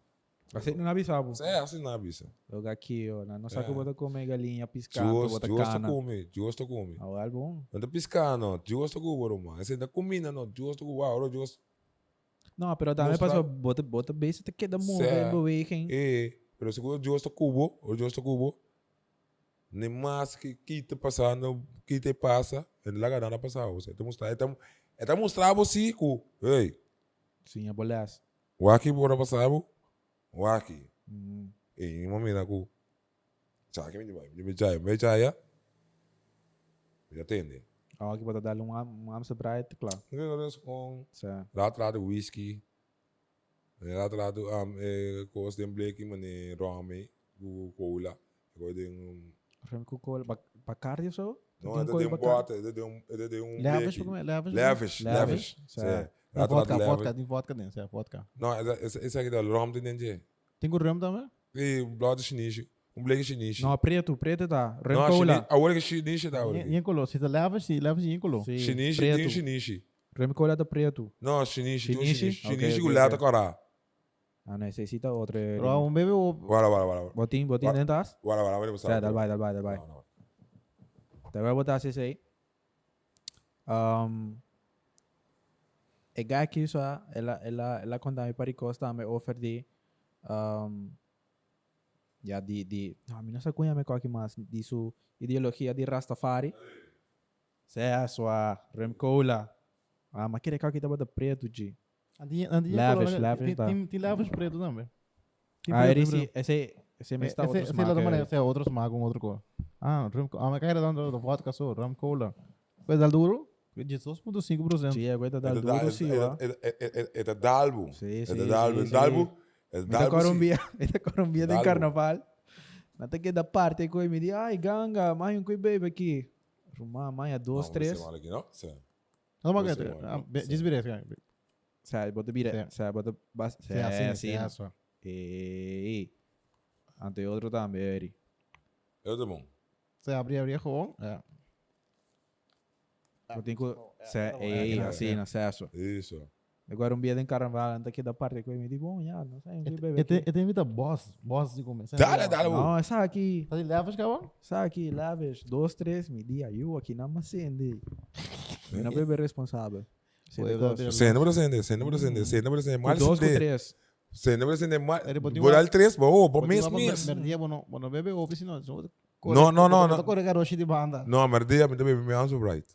B: Kasi não avisava.
A: É assim na bisa.
B: Logo aqui, ó. Na nossa
A: É.
B: que bota comer galinha, piscado,
A: Justo,
B: bota
A: justo
B: cana.
A: come, justo come.
B: Ah, o bom.
A: Não te piscar, não. Justo come, mano. Esse da comida, não. Justo come, ora justo.
B: Não, pero também passou, bota, bota base, te queda muito,
A: Certo.
B: beweging.
A: Eh, pero se você justo cubo, ou justo cubo, nem mais que que te passando, que te passa, ele lá ganhando passar, você te mostrar, é tam, é tam mostrar você que, ei,
B: Sim, a bolas.
A: o aqui bora passar, o aqui,
B: Hum.
A: eh, vai, já, me atende.
B: Ah, aqui bota dar um um amsa bright, claro.
A: É com atrás do whisky, do um, eh, coisa de blake, mane rame, do cola, coisa de um
B: Rem ko kol, pa cardio so?
A: Não,
B: coisa
A: tem um bote, ele tem um, ele tem um
C: Levis,
A: beque.
C: como é? Vodka, vodka, tem vodka dentro, é vodka.
A: Não, esse- esse aqui da rum tem dentro.
C: Tem com rum também?
A: E um blood chinês, um black chinês.
B: Não, preto, preto tá.
A: Não,
B: cola.
A: a hora que chinês tá
C: color, se tá levis, se levis em color.
B: Sim,
A: Chinês tem
B: preto.
A: chinês.
B: Rem cola da preto.
A: Não, chinês, tem
B: Chinês?
A: chinês. Lata
B: ok.
A: cara.
B: Ah, necessita outro.
C: Pero um bebe o
A: Bora, bora, bora.
B: Botin, botin
A: Ba-
B: dentro das?
A: Bora, bora, vamos
B: Sa, dal vai, dal vai, dal vai. Então vai botar esse aí. Um, e aqui só, ela, ela, ela quando me paricosta me offer de um, ja, di, di, no, mi non sa cunha me qualche mas, di su ideologia di Rastafari. Se a sua Remcola. Ah, mas queria que tava da preto, Lavish, lavish, tá.
C: Tem, tem lavish preto também.
B: Ah, esse, esse, esse me está
C: esse,
B: outro
C: esse lá também,
B: smack.
C: esse é outro smack, um outro cor. Ah, rum, ah, mas cara dando do vodka só, rum cola. Coisa duro? 18.5%.
B: Sim, aguenta
A: É
B: dar
A: da
B: duro, sim, ó.
A: É da dalbo.
B: Sim,
A: É
B: sim,
A: da dalbo.
B: sim, sim.
A: Dalbo. É da
B: Esta
A: dalbo. sim.
B: Colombia, esta Colombia tem
A: Dalbo.
B: carnaval. Até que da parte que me diz, ai, ganga, mãe, um coi baby aqui. Rumá, mãe, a dois,
A: Não,
B: três.
A: você mala aqui, não? Sim.
C: Não, mas
A: Você
C: cara,
A: vai,
C: ah,
A: não?
C: be-
A: Sim.
C: diz direito, cara.
B: Sai, bota vira, sai, bota bas,
C: É assim,
B: sai,
C: é
B: assim.
C: só.
B: Ei, ante outro também, Eri.
A: É tá bom.
C: Você abre, abre gewoon. É.
B: Eu tenho que... Se,
C: é,
B: ei,
C: é,
B: assim, acesso.
A: Isso.
B: Agora um dia em carnaval, anda aqui da parte que eu me digo, bom, já, não sei, não sei, bebê.
C: Eu tenho muita boss, boss de comer.
A: Dale, dale, bom.
B: Não, essa aqui,
C: Tá de levas, cabrão?
B: essa aqui, leves, dois, três, me dia, eu aqui não me acende. Não bebê responsável.
A: Não você não precisa acender, você não precisa acender.
B: Com
A: Mais
B: dois, com três.
A: Não acender mais.
C: Ele botou
A: Vou dar três, bom, bom, mês, mês.
C: Merdia,
A: no, no, no.
C: Tô correndo garoto de banda.
A: Não, mas dia me
B: é.
A: Mas dia me amo bright,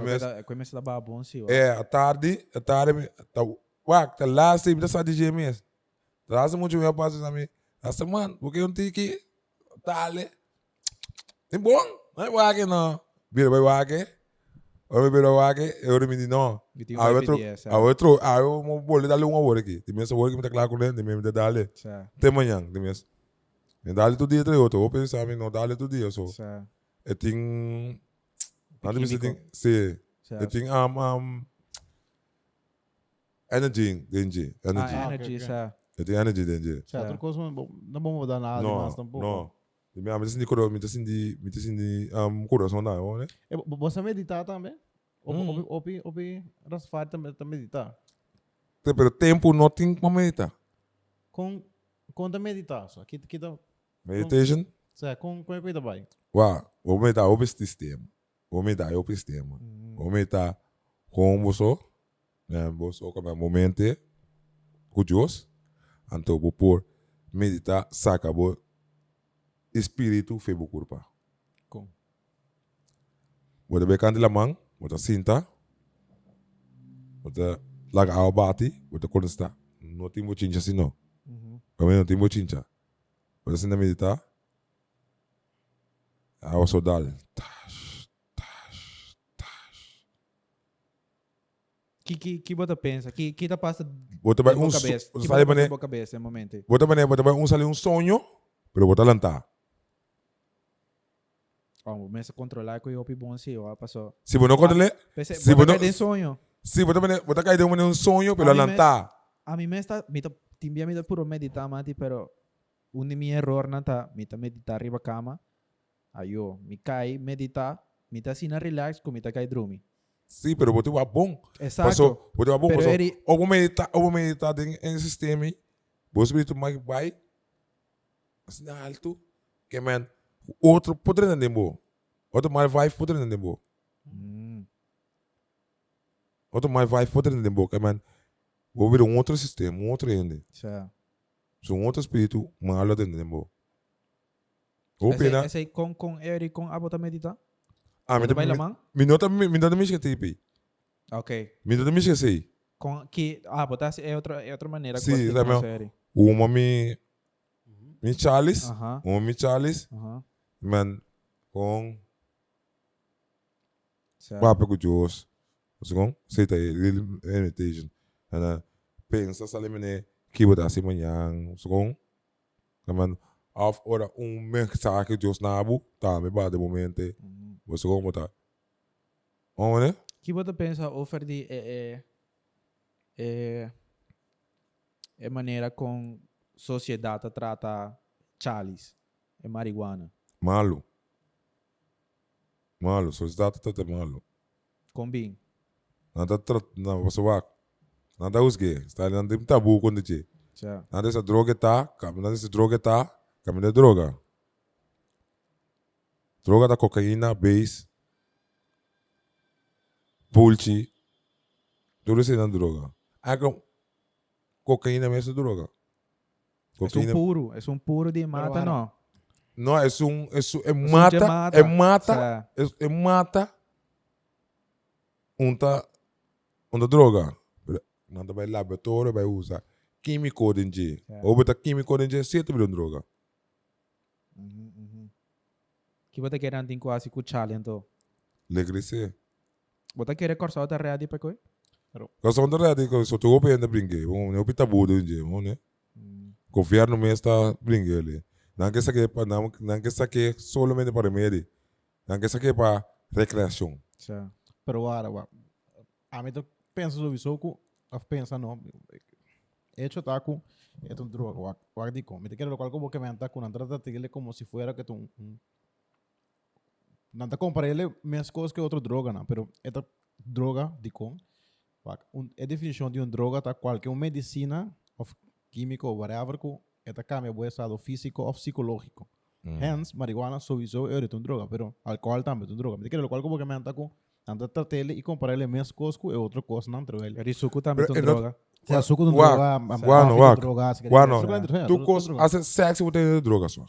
A: mas
B: Começa da barra bom, sim.
A: é a tarde, a tarde, tá, uac, tá lá, sempre tá só DJ mês. Tá muito meu passo a mim. Essa mano, porque eu tenho que tá ali. Tem bom, não é uac não. Vira vai uac. Eu vira uac, eu me digo não.
B: Um
A: Ah, outro, ah, outro, ah, eu vou lhe dar uma hora aqui. Tem essa hora que me tá claro com ele, tem me dar ali.
B: Certo,
A: Até amanhã, tem mesmo. Me dá ali todo dia, outro. Eu vou pensar, não dá ali todo dia, só. Tenho. Nada me
B: Químico.
A: tem. Sim. Eu
B: certo.
A: tenho um, um, energy.
B: Ah,
A: Energy.
B: energy,
C: ok.
B: certo.
A: Eu tenho energy dentro.
C: Certo, coisa não vamos mudar nada
A: Não,
C: demais tampouco.
A: não. Eu me sinto coro, me sinto, me sinto um coração da, né?
C: É, Você meditar também? Ou
A: Hum.
C: ou ou Rastafari também também meditar?
A: Pero tempo não tem como meditar.
C: Com com da meditar só. Que que da
A: Meditation,
C: certo, com com coisa vai.
A: Uau, vou meditar o sistema. Vou meditar o sistema. Vou meditar com você, né? Você como momento, com Deus, então vou por meditar, saca, vou espírito febo curpa.
C: Com.
A: Vou beber candela mão, vou sinta, vou laga ao bati, vou consta, não tem bochincha assim não. Kami não tem bochincha. Vou sinta meditar, a só dal, tash, tash, tash.
B: Que que que bota pensa? Que que tá passa
A: também
B: na
A: um,
B: cabeça?
A: so-
B: Que bota
A: né?
B: na boa cabeça no momento?
A: Vou também, vou também um sali um sonho, pero vou lantar.
B: Oh, começa a controlar que eu opi bom sim, ó, passou.
A: Se você não controlar, Se
B: bota
A: você-
B: de sonho.
A: se você também, vou cair de um sonho,
B: me-
A: lantar.
B: A mí me está, timbia me está puro meditar, mati, pero un de mi error nata, me está meditar arriba cama, aí eu me cai meditar, me está assim na relax, como me está cai dormir.
A: Sim, pero vou ter uma bom.
B: Exato.
A: Passou, vou ter uma bom, passou.
B: ele-
A: Ou vou meditar, ou vou meditar em, em sistema, vou espírito mais vai, assim, na alto, que man, outro poder não dembo. Outro mais vai poder não dembo.
B: Hum,
A: Outro mais vai poder não dembo, que man, vou ver um outro sistema, um outro ende.
B: certo.
A: So, um outro espírito, malo dentro dembo.
B: Esse,
A: pena,
B: esse com com Eric com abo tá meditar?
A: ah, me
B: baila man?
A: me nota me nota me esqueci, pi.
B: Ok.
A: Me nota me esqueci.
B: Com que ah, botar é outra é outra maneira
A: Sim, tá bem.
B: Eric.
A: Uma me me Charles,
B: Aham.
A: uma me Charles,
B: Aham.
A: man com papo com Deus. Você com aceita ele meditation. Ana pensa salimene que botar assim manhã, você com man off ora um que Deus na abu, tá me bate momento.
B: Uhum.
A: Você com botar. Onde?
B: Que você pensa over de é, é, é, é maneira com sociedade trata Charles é marihuana.
A: Malo. Malo, sociedade tá malo.
B: Combin.
A: Nada tra, na você vai. Nada usge. Está ali nada tabu quando te. Nada essa droga tá, caminhando essa droga tá, caminhando droga. Droga da cocaína, base, pulchi, tudo isso é droga. Agora, cocaína mesmo é droga.
B: É um
A: Cocaína,
B: puro, é um puro de mata não.
A: não, é um, é um, é
B: um
A: mata,
B: de mata.
A: é mata, é, é mata, unta, unta droga. Nada vai laboratório, vai usar químico de,
B: É.
A: ou botar químico de, sete bilhões de droga.
B: Uhum, uhum. Que você quer andar quase com Charlie então.
A: Legrice.
B: Você quer cortar outra reade para coi?
A: Kasi kung tara, di ko, so tuwo pa yan na bringe. Kung ne opita budo yun dyan, mo ne.
B: Hum.
A: Confiar no mês tá bringe ali. Não que saque para não, não que saque solamente para remédio. Não que saque para recreação.
B: Certo.
C: Pero agora, a mim tô pensa sobre isso, que eu pensa não. hecho taco es un droga, wak wak di kom. Me lo cual como que me trata de tigre como si fuera que tu un Nanta compararle más cosas que otra droga, ¿no? pero esta droga kom, wak, un, a definição de uma droga tá qualquer uma medicina ou químico ou whatever que esta cambia o estado físico ou psicológico. Hence, marihuana sowieso é uma droga, pero alcohol também é uma droga. Me te quiero lo cual como que me anta com Anda tratarle e compararle mais coisas com outra coisa não entre ele.
B: Suku também tem
A: eh, no-
B: droga.
C: Se a suco de droga, a
A: wano,
C: tráfico
A: wak,
C: de droga, suco de droga,
A: Tu
C: droga.
A: hace sexo botar droga só.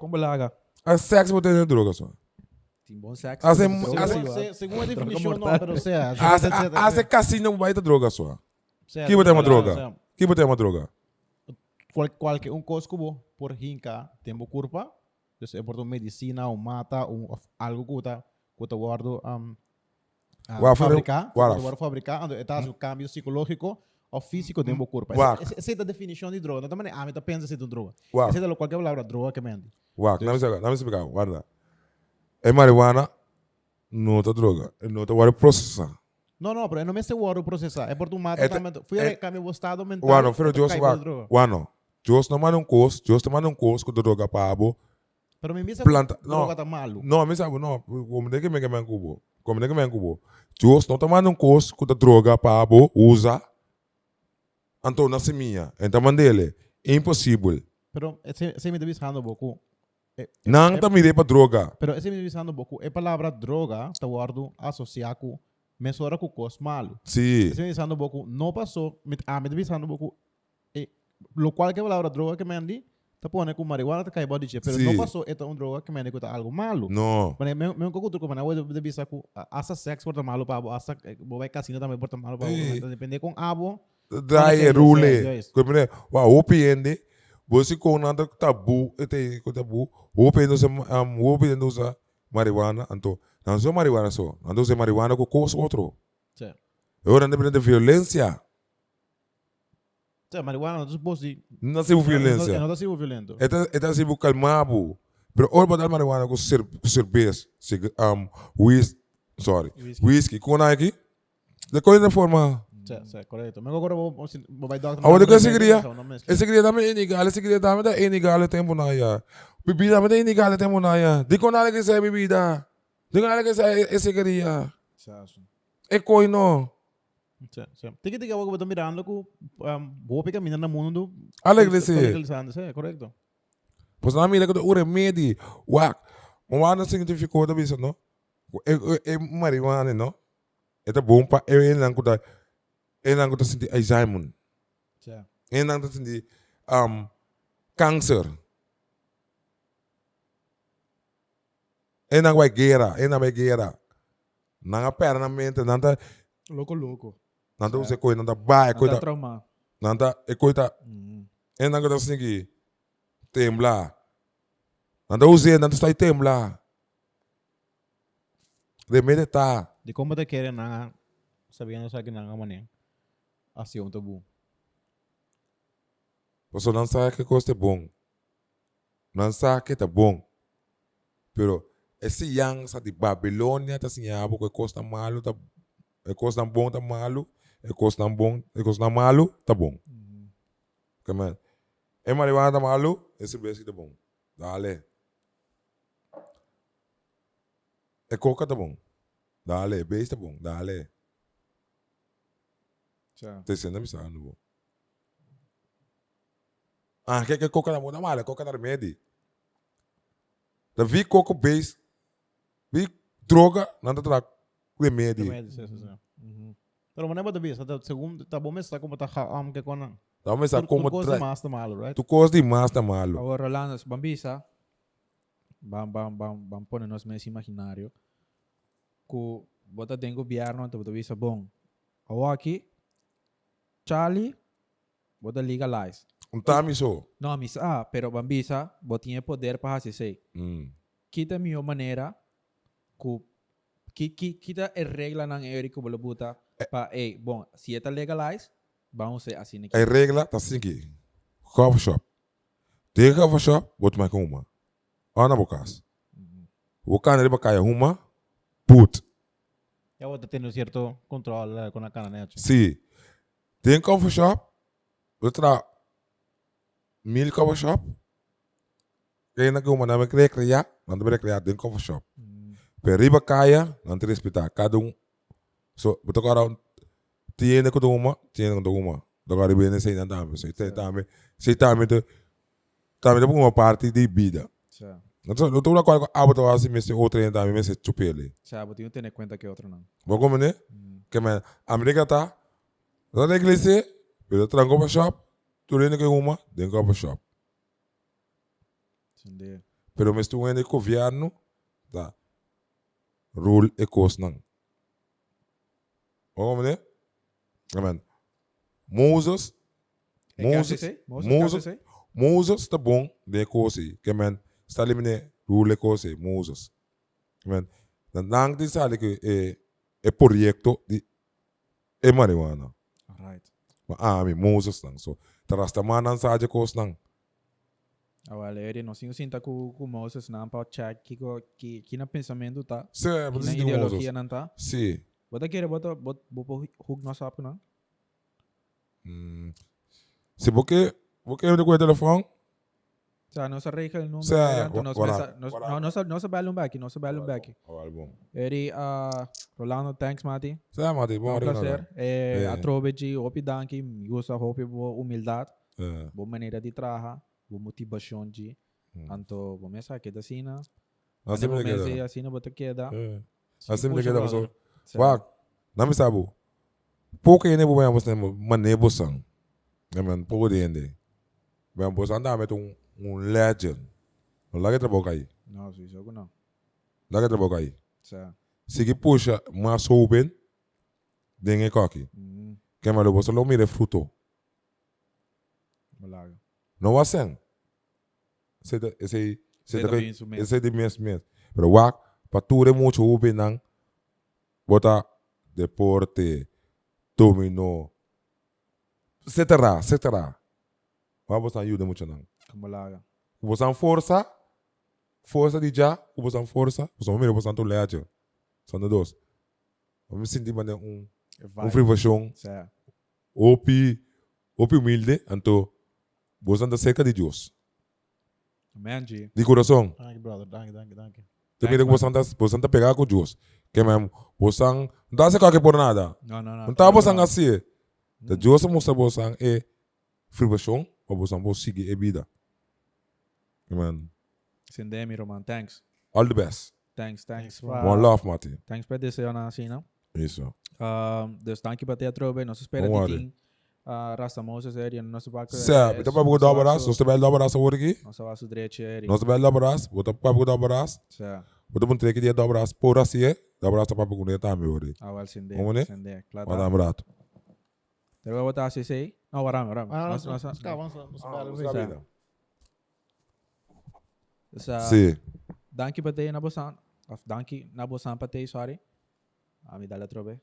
B: Como laga?
A: Hace sexo botar droga só.
B: Tem bom sexo.
A: Hace-
B: tem droga,
A: hace-
B: sim,
C: Según- se- a definição, não,
B: mortal.
C: pero sea.
A: Hace, hace casino botar droga só. Que botar uma droga? Que botar uma droga?
C: Qual, qualquer um coisa que por rinca, tem uma curva, dus é por medicina, ou mata, ou algo que está que está guardo um,
A: Wa-
C: fabricar, guardo fabricar, onde está o cambio psicológico ou físico uma curva.
A: Wa-
C: Essa é a definição de droga. Não também a mim tá pensa se é droga. Essa é qualquer palavra droga que
A: me explicar, na me explicar, guarda. É marihuana, não outra droga. É não outra agora processar.
C: Não, não, pero não me seguro processar. É por tu mata
A: É-
C: também. Fui
A: é-
C: a cambio o estado mental.
A: Wano, pero
C: é por droga.
A: wano. Dios não manda um curso, Dios te manda um curso com droga para abo.
C: Pero me misa
A: Planta-
C: droga
A: no.
C: tá malo.
A: Não, me sabe, não, como de que me que me cubo. Como de que me cubo. Dios não te manda um curso com droga para abo, usa. Então, na semia. Então, mandele. Impossível.
C: Pero esse, esse me está avisando pouco.
A: Não te mire para droga.
C: Pero me está avisando pouco. É palavra droga, está guardo associar com mesura com cos malo.
A: Sim.
C: Me está avisando pouco. Não passou. Me, ah, me está avisando pouco. Eh, lo cual que a palavra droga que me andi, tá pondo com marihuana, tá caindo de dia. Pero não passou. É uma droga que me andi com algo malo.
A: Não.
C: Mas mesmo que eu truco, mas eu avisar que asa sexo porta malo para abo, asa vai casino também porta malo para abo. Depende com abo.
A: Dai e
C: que
A: rule. Como né? Wa opiende. Você com nada tabu, ete tabu. Opiende usa um opiende usa marihuana, então. Não só marihuana só. Não usa marihuana com coisa outro.
C: Sim.
A: Agora depende de violência.
C: Sim, marihuana não suposto de
A: Não se violência.
C: Não sendo violento.
A: Esta se busca calmado. Pero ora botar marihuana com com cerveja, um whis, sorry.
B: Whisky.
A: Whisky com aqui. De coisa forma
C: Sim, sim, correto. Mas agora vou vou vai dar.
A: Agora que esse queria,
C: Não
A: esse queria também inigal, esse queria também da inigal tempo na ya. Bebida também da inigal tempo na ya. Di ko na que sai bebida. Di ko na que sai esse queria. É coi no.
C: Sim, sim. Tem que ter que eu estou mirando que vou pegar mina no mundo.
A: Alegre se.
C: Legalizando, sim, correto.
A: Pois na mira que ure medi. Wak. Mo ana significou da bisa no. É marihuana no. É tá bom pa é lang ko da. Ko da senti Alzheimer. Lang ko da senti um cancer. É nang vai guerra, é nang vai guerra. Nang perna mente, nanda
B: Louco, louco.
A: nanda use coi nanda vai
B: Tá
A: coi da
B: trauma.
A: nanda e coi da
B: Uhum.
A: é nang ko da senti temblar. Nanda use nanda está temblar. De meditar.
C: De como te querem na sabendo só que na mané. Assim um tabu.
A: Você não sabe que coisa é bom. Não sabe que é bom. Pero esse yang sa de Babilônia tá assim, ah, porque coisa malo tá é coisa bom tá malo, é coisa bom, é coisa malo tá bom. Come on. É marihuana tá malo, esse beijo tá bom. Dale. É coca tá bom. Dale, beijo tá bom. Dale. Te sendo amizade, não vou. Ah, que que coca na mão da mala, coca na remédio. Da vi coca base, vi droga, nada tra remédio.
C: Remédio, sim, sim, sim. Uhum. Pero mané bota bisa, tá segundo tá bom mas tá como tá am que com
A: Dá uma essa como
C: coisa
A: tra...
C: mais tá malo, right?
A: Tu coisa de mais tá malo.
B: Agora, Rolando, Bambisa, vamos, vamos, vamos, vamos pôr nos meus imaginário que bota tem governo, então bota visa bom. Agora aqui, Charlie, bota legalize.
A: Um time só.
B: Não, mis, ah, pero Bambisa, bota tinha poder para fazer isso.
A: Hum.
B: Kita minha maneira que que que kita a regra nang eri que bota pa eh bom, se está legalize, vamos ser assim aqui.
A: A regra tá assim aqui. Coffee shop. Tem coffee shop, bota mais com uma. Ana bocas. O cara ele vai uma, put.
C: Eu vou ter um certo controle com a cana, né?
A: Sim. Tem coffee shop, outra mil coffee shop. Kaya na kuma namin kaya nanti recrear din coffee shop. Pero riba kaya, nanti respeitar cada um. So, betul kalau tiene ko uma, tiene ko uma. Daga riba ne sei nandame, sei te tame, sei tame te tame te uma parte de vida. Então, eu tô lá com a abota assim, mas outra ainda me se chupele.
B: Certo, tenho que ter conta que outro não.
A: Vou como né? Que man, América tá. Na igreja, pelo tranco para shop, tu rende que uma, dentro para shop.
B: Entender.
A: Pero mas tu ainda governo, tá. Rule e. Vou como né? Amen. Moses, Moses, Moses, Moses tá bom de coisa, que man, está ali né rule e coisa, Moses. Man, na nang din sa que é é projeto de é marijuana.
B: Alright.
A: Ma ami Moses nang so tarasta manan sa aja coisa nang.
B: Ele não se sinta com com Moses não para check que que que na pensamento tá.
A: Se, mas
B: na
A: de
B: ideologia não tá.
A: Si.
B: Bota querer bota bota bota hook nós sabe não.
A: Mm. Si porque porque eu com o telefone,
B: Sa nossa regra não
A: Sa, wa-
B: nós
A: wala-
B: nós
A: wala.
B: não nossa nossa balão back, nossa balão back.
A: o álbum.
B: Ele ah Rolando, thanks Mati.
A: Se mate, bom
B: Um
A: ari
B: prazer. É,
A: É.
B: a trove de Opi Danki, me gosta Hopi boa humildade,
A: Eh,
B: boa maneira de trabalhar, boa motivação de
A: Hum.
B: Anto, vou mensar que da sina.
A: me
B: Vou mensar
A: queda.
B: assim, bota queda.
A: Eh. Me
C: puxa,
A: queda
C: brother.
A: pessoa. Wag, na mi sabo. Pouco ainda vou ganhar você manebo sang. É man, pouco de ainda. Bem, você anda met um um legend. Não larga trabalho aí.
B: Não, isso jogo não.
A: Larga trabalho aí.
B: Sa.
A: Se que puxa mais open, dengue coque.
B: Hum,
A: Que malo você não mire fruto.
B: malaga.
A: Não há sem. Esse esse
B: Sei
A: esse
B: também isso mesmo.
A: esse é de mês mês. Pero wag, para tudo muito open nang. Bota deporte, dominó, etc, etc. Mas você ajuda muito não.
B: Malaga.
A: Tem força, força de já, tem força, não mira, você tem leite. São dois. Eu me senti mané um um frivação, opi, opi humilde, então você anda cerca de Deus,
B: Manji.
A: de coração.
C: Dank je, brother. Dank je, dank je, dank je.
A: Também que você anda pegar com Deus. Que mesmo, você não dá se qualquer por nada.
B: Não, não, não.
A: Não tá você assim. Da Deus mostra você é frivação, para você não seguir a vida. Amen.
B: Sendemi, Roman. Thanks.
A: All the best.
B: Thanks, thanks.
C: Thanks,
A: One love, Mati.
B: Thanks para descer na sina.
A: Isso.
B: Um, dus dank je para ter trobe. Nós espera
A: Don't
B: de
A: worry.
B: quem. Uh, Rasta Moses é e nosso barco.
A: Sabe, então para você dar abraço, você vai dar abraço agora aqui.
B: Nossa vaso direito é.
A: Nós vai dar abraço, você para dar abraço.
B: Sa.
A: Você não tem que dar abraço por assim, dar abraço para você também hoje.
B: Awal sende.
A: Vamos, né?
B: Sende. Claro.
A: Vai dar abraço.
B: Wat daar zei. Nou, waarom, waarom?
C: Ah,
B: Nós-
C: nós-
B: nós-
C: nós cá, vamos lá, nós
A: Ah,
C: vamos
A: sabe,
C: lá.
A: né?
B: Dus, uh,
A: Sim.
B: dank je patay na bosan. Of dank je na bosan patay, sorry. Ami dala trobe.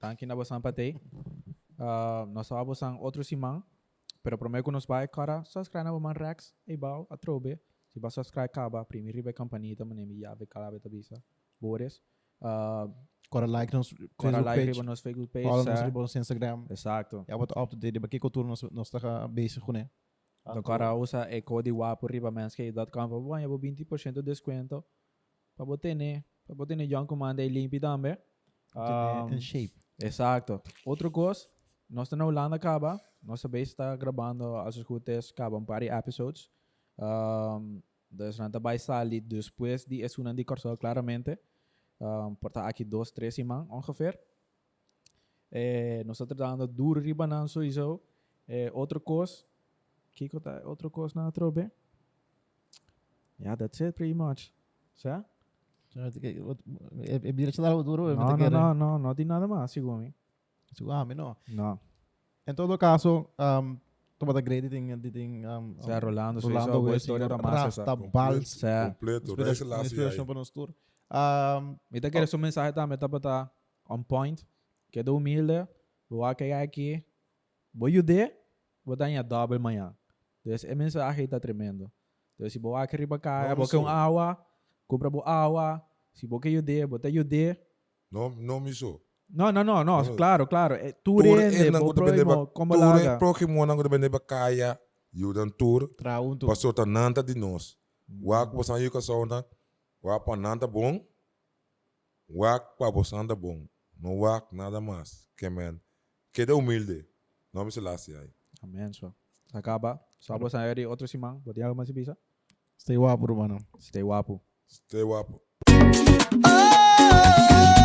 B: Dank je na bosan patay. Uh, nós vamos bosan outro simang. Pero prometo que nos vai cara subscribe na boman Rex. E bau a trobe. Se ba subscribe kaba, primeiro ribe campanita também me ya ve kala beta bisa. Bores. Uh,
C: Kora like nos
B: Kora
C: Facebook
B: like
C: page.
B: ribe nos Facebook
C: Follow
B: page.
C: nos
B: sa.
C: ribe nos Instagram.
B: Exacto.
C: Ja, wat up to date. Ba kiko tour nos nos taka bezig ko ne.
B: Então, cara, usa e code WAPO ribamanscape.com para ganhar 20% de desconto. Para botar né, para botar né, John Comanda e limpe também. Um,
C: In shape.
B: Exato. Outra coisa, nós estamos na Holanda, acaba. Nossa base está gravando as escutas, acabam para episodes. Um, dus nada vai sair depois de esse ano de curso, claramente. Um, porta aqui dois, três semanas, ongeveer. Eh, nós estamos dando duro ribanan sowieso. Eh, outra coisa, que tá outra coisa na trobe? Yeah, that's it pretty much. Certo?
C: É bira chela duro.
B: Não, não, não, não, não tem nada mais,
C: Ah, me no.
B: Não.
C: Em todo caso, um, to the great thing, the thing, um,
B: Rolando, sowieso,
C: Rolando
B: boa
C: West,
B: história da
C: Rasta
B: massa. sa.
C: Bals,
B: Certo.
A: Completo.
C: inspiração,
A: Inspiração.
C: inspiração para nos tour. Um,
B: Me tá querendo sua mensagem também, tá para tá on point. Que é do humilde, vou aqui aqui, vou ajudar, vou dar em double amanhã. Então, essa mensagem tá tremendo. Então, se vou aqui riba cá, vou
A: Vamos
B: que um
A: sul.
B: água, compra boa água, se vou que ajudar, vou te ajudar.
A: Não, não me sou.
B: No, no, no, no,
A: Oh.
B: claro, claro. Eh,
A: Tour ba
B: proimo, como
A: tour
B: laga.
A: pro que mo nango depende ba kaya you dan tour
C: Tra um tu.
A: passou ta nanta de nós wa ko san yu ka sonda wa pa nanta bom wa pa bosanda bom no wa nada mais que men queda humilde não me se lasse aí
B: so. Se acaba. Sabo hmm. saya di outro simang, buat yang masih bisa.
C: Stay wapu, Romano.
B: Stay wapu
A: Stay wapu
D: Oh!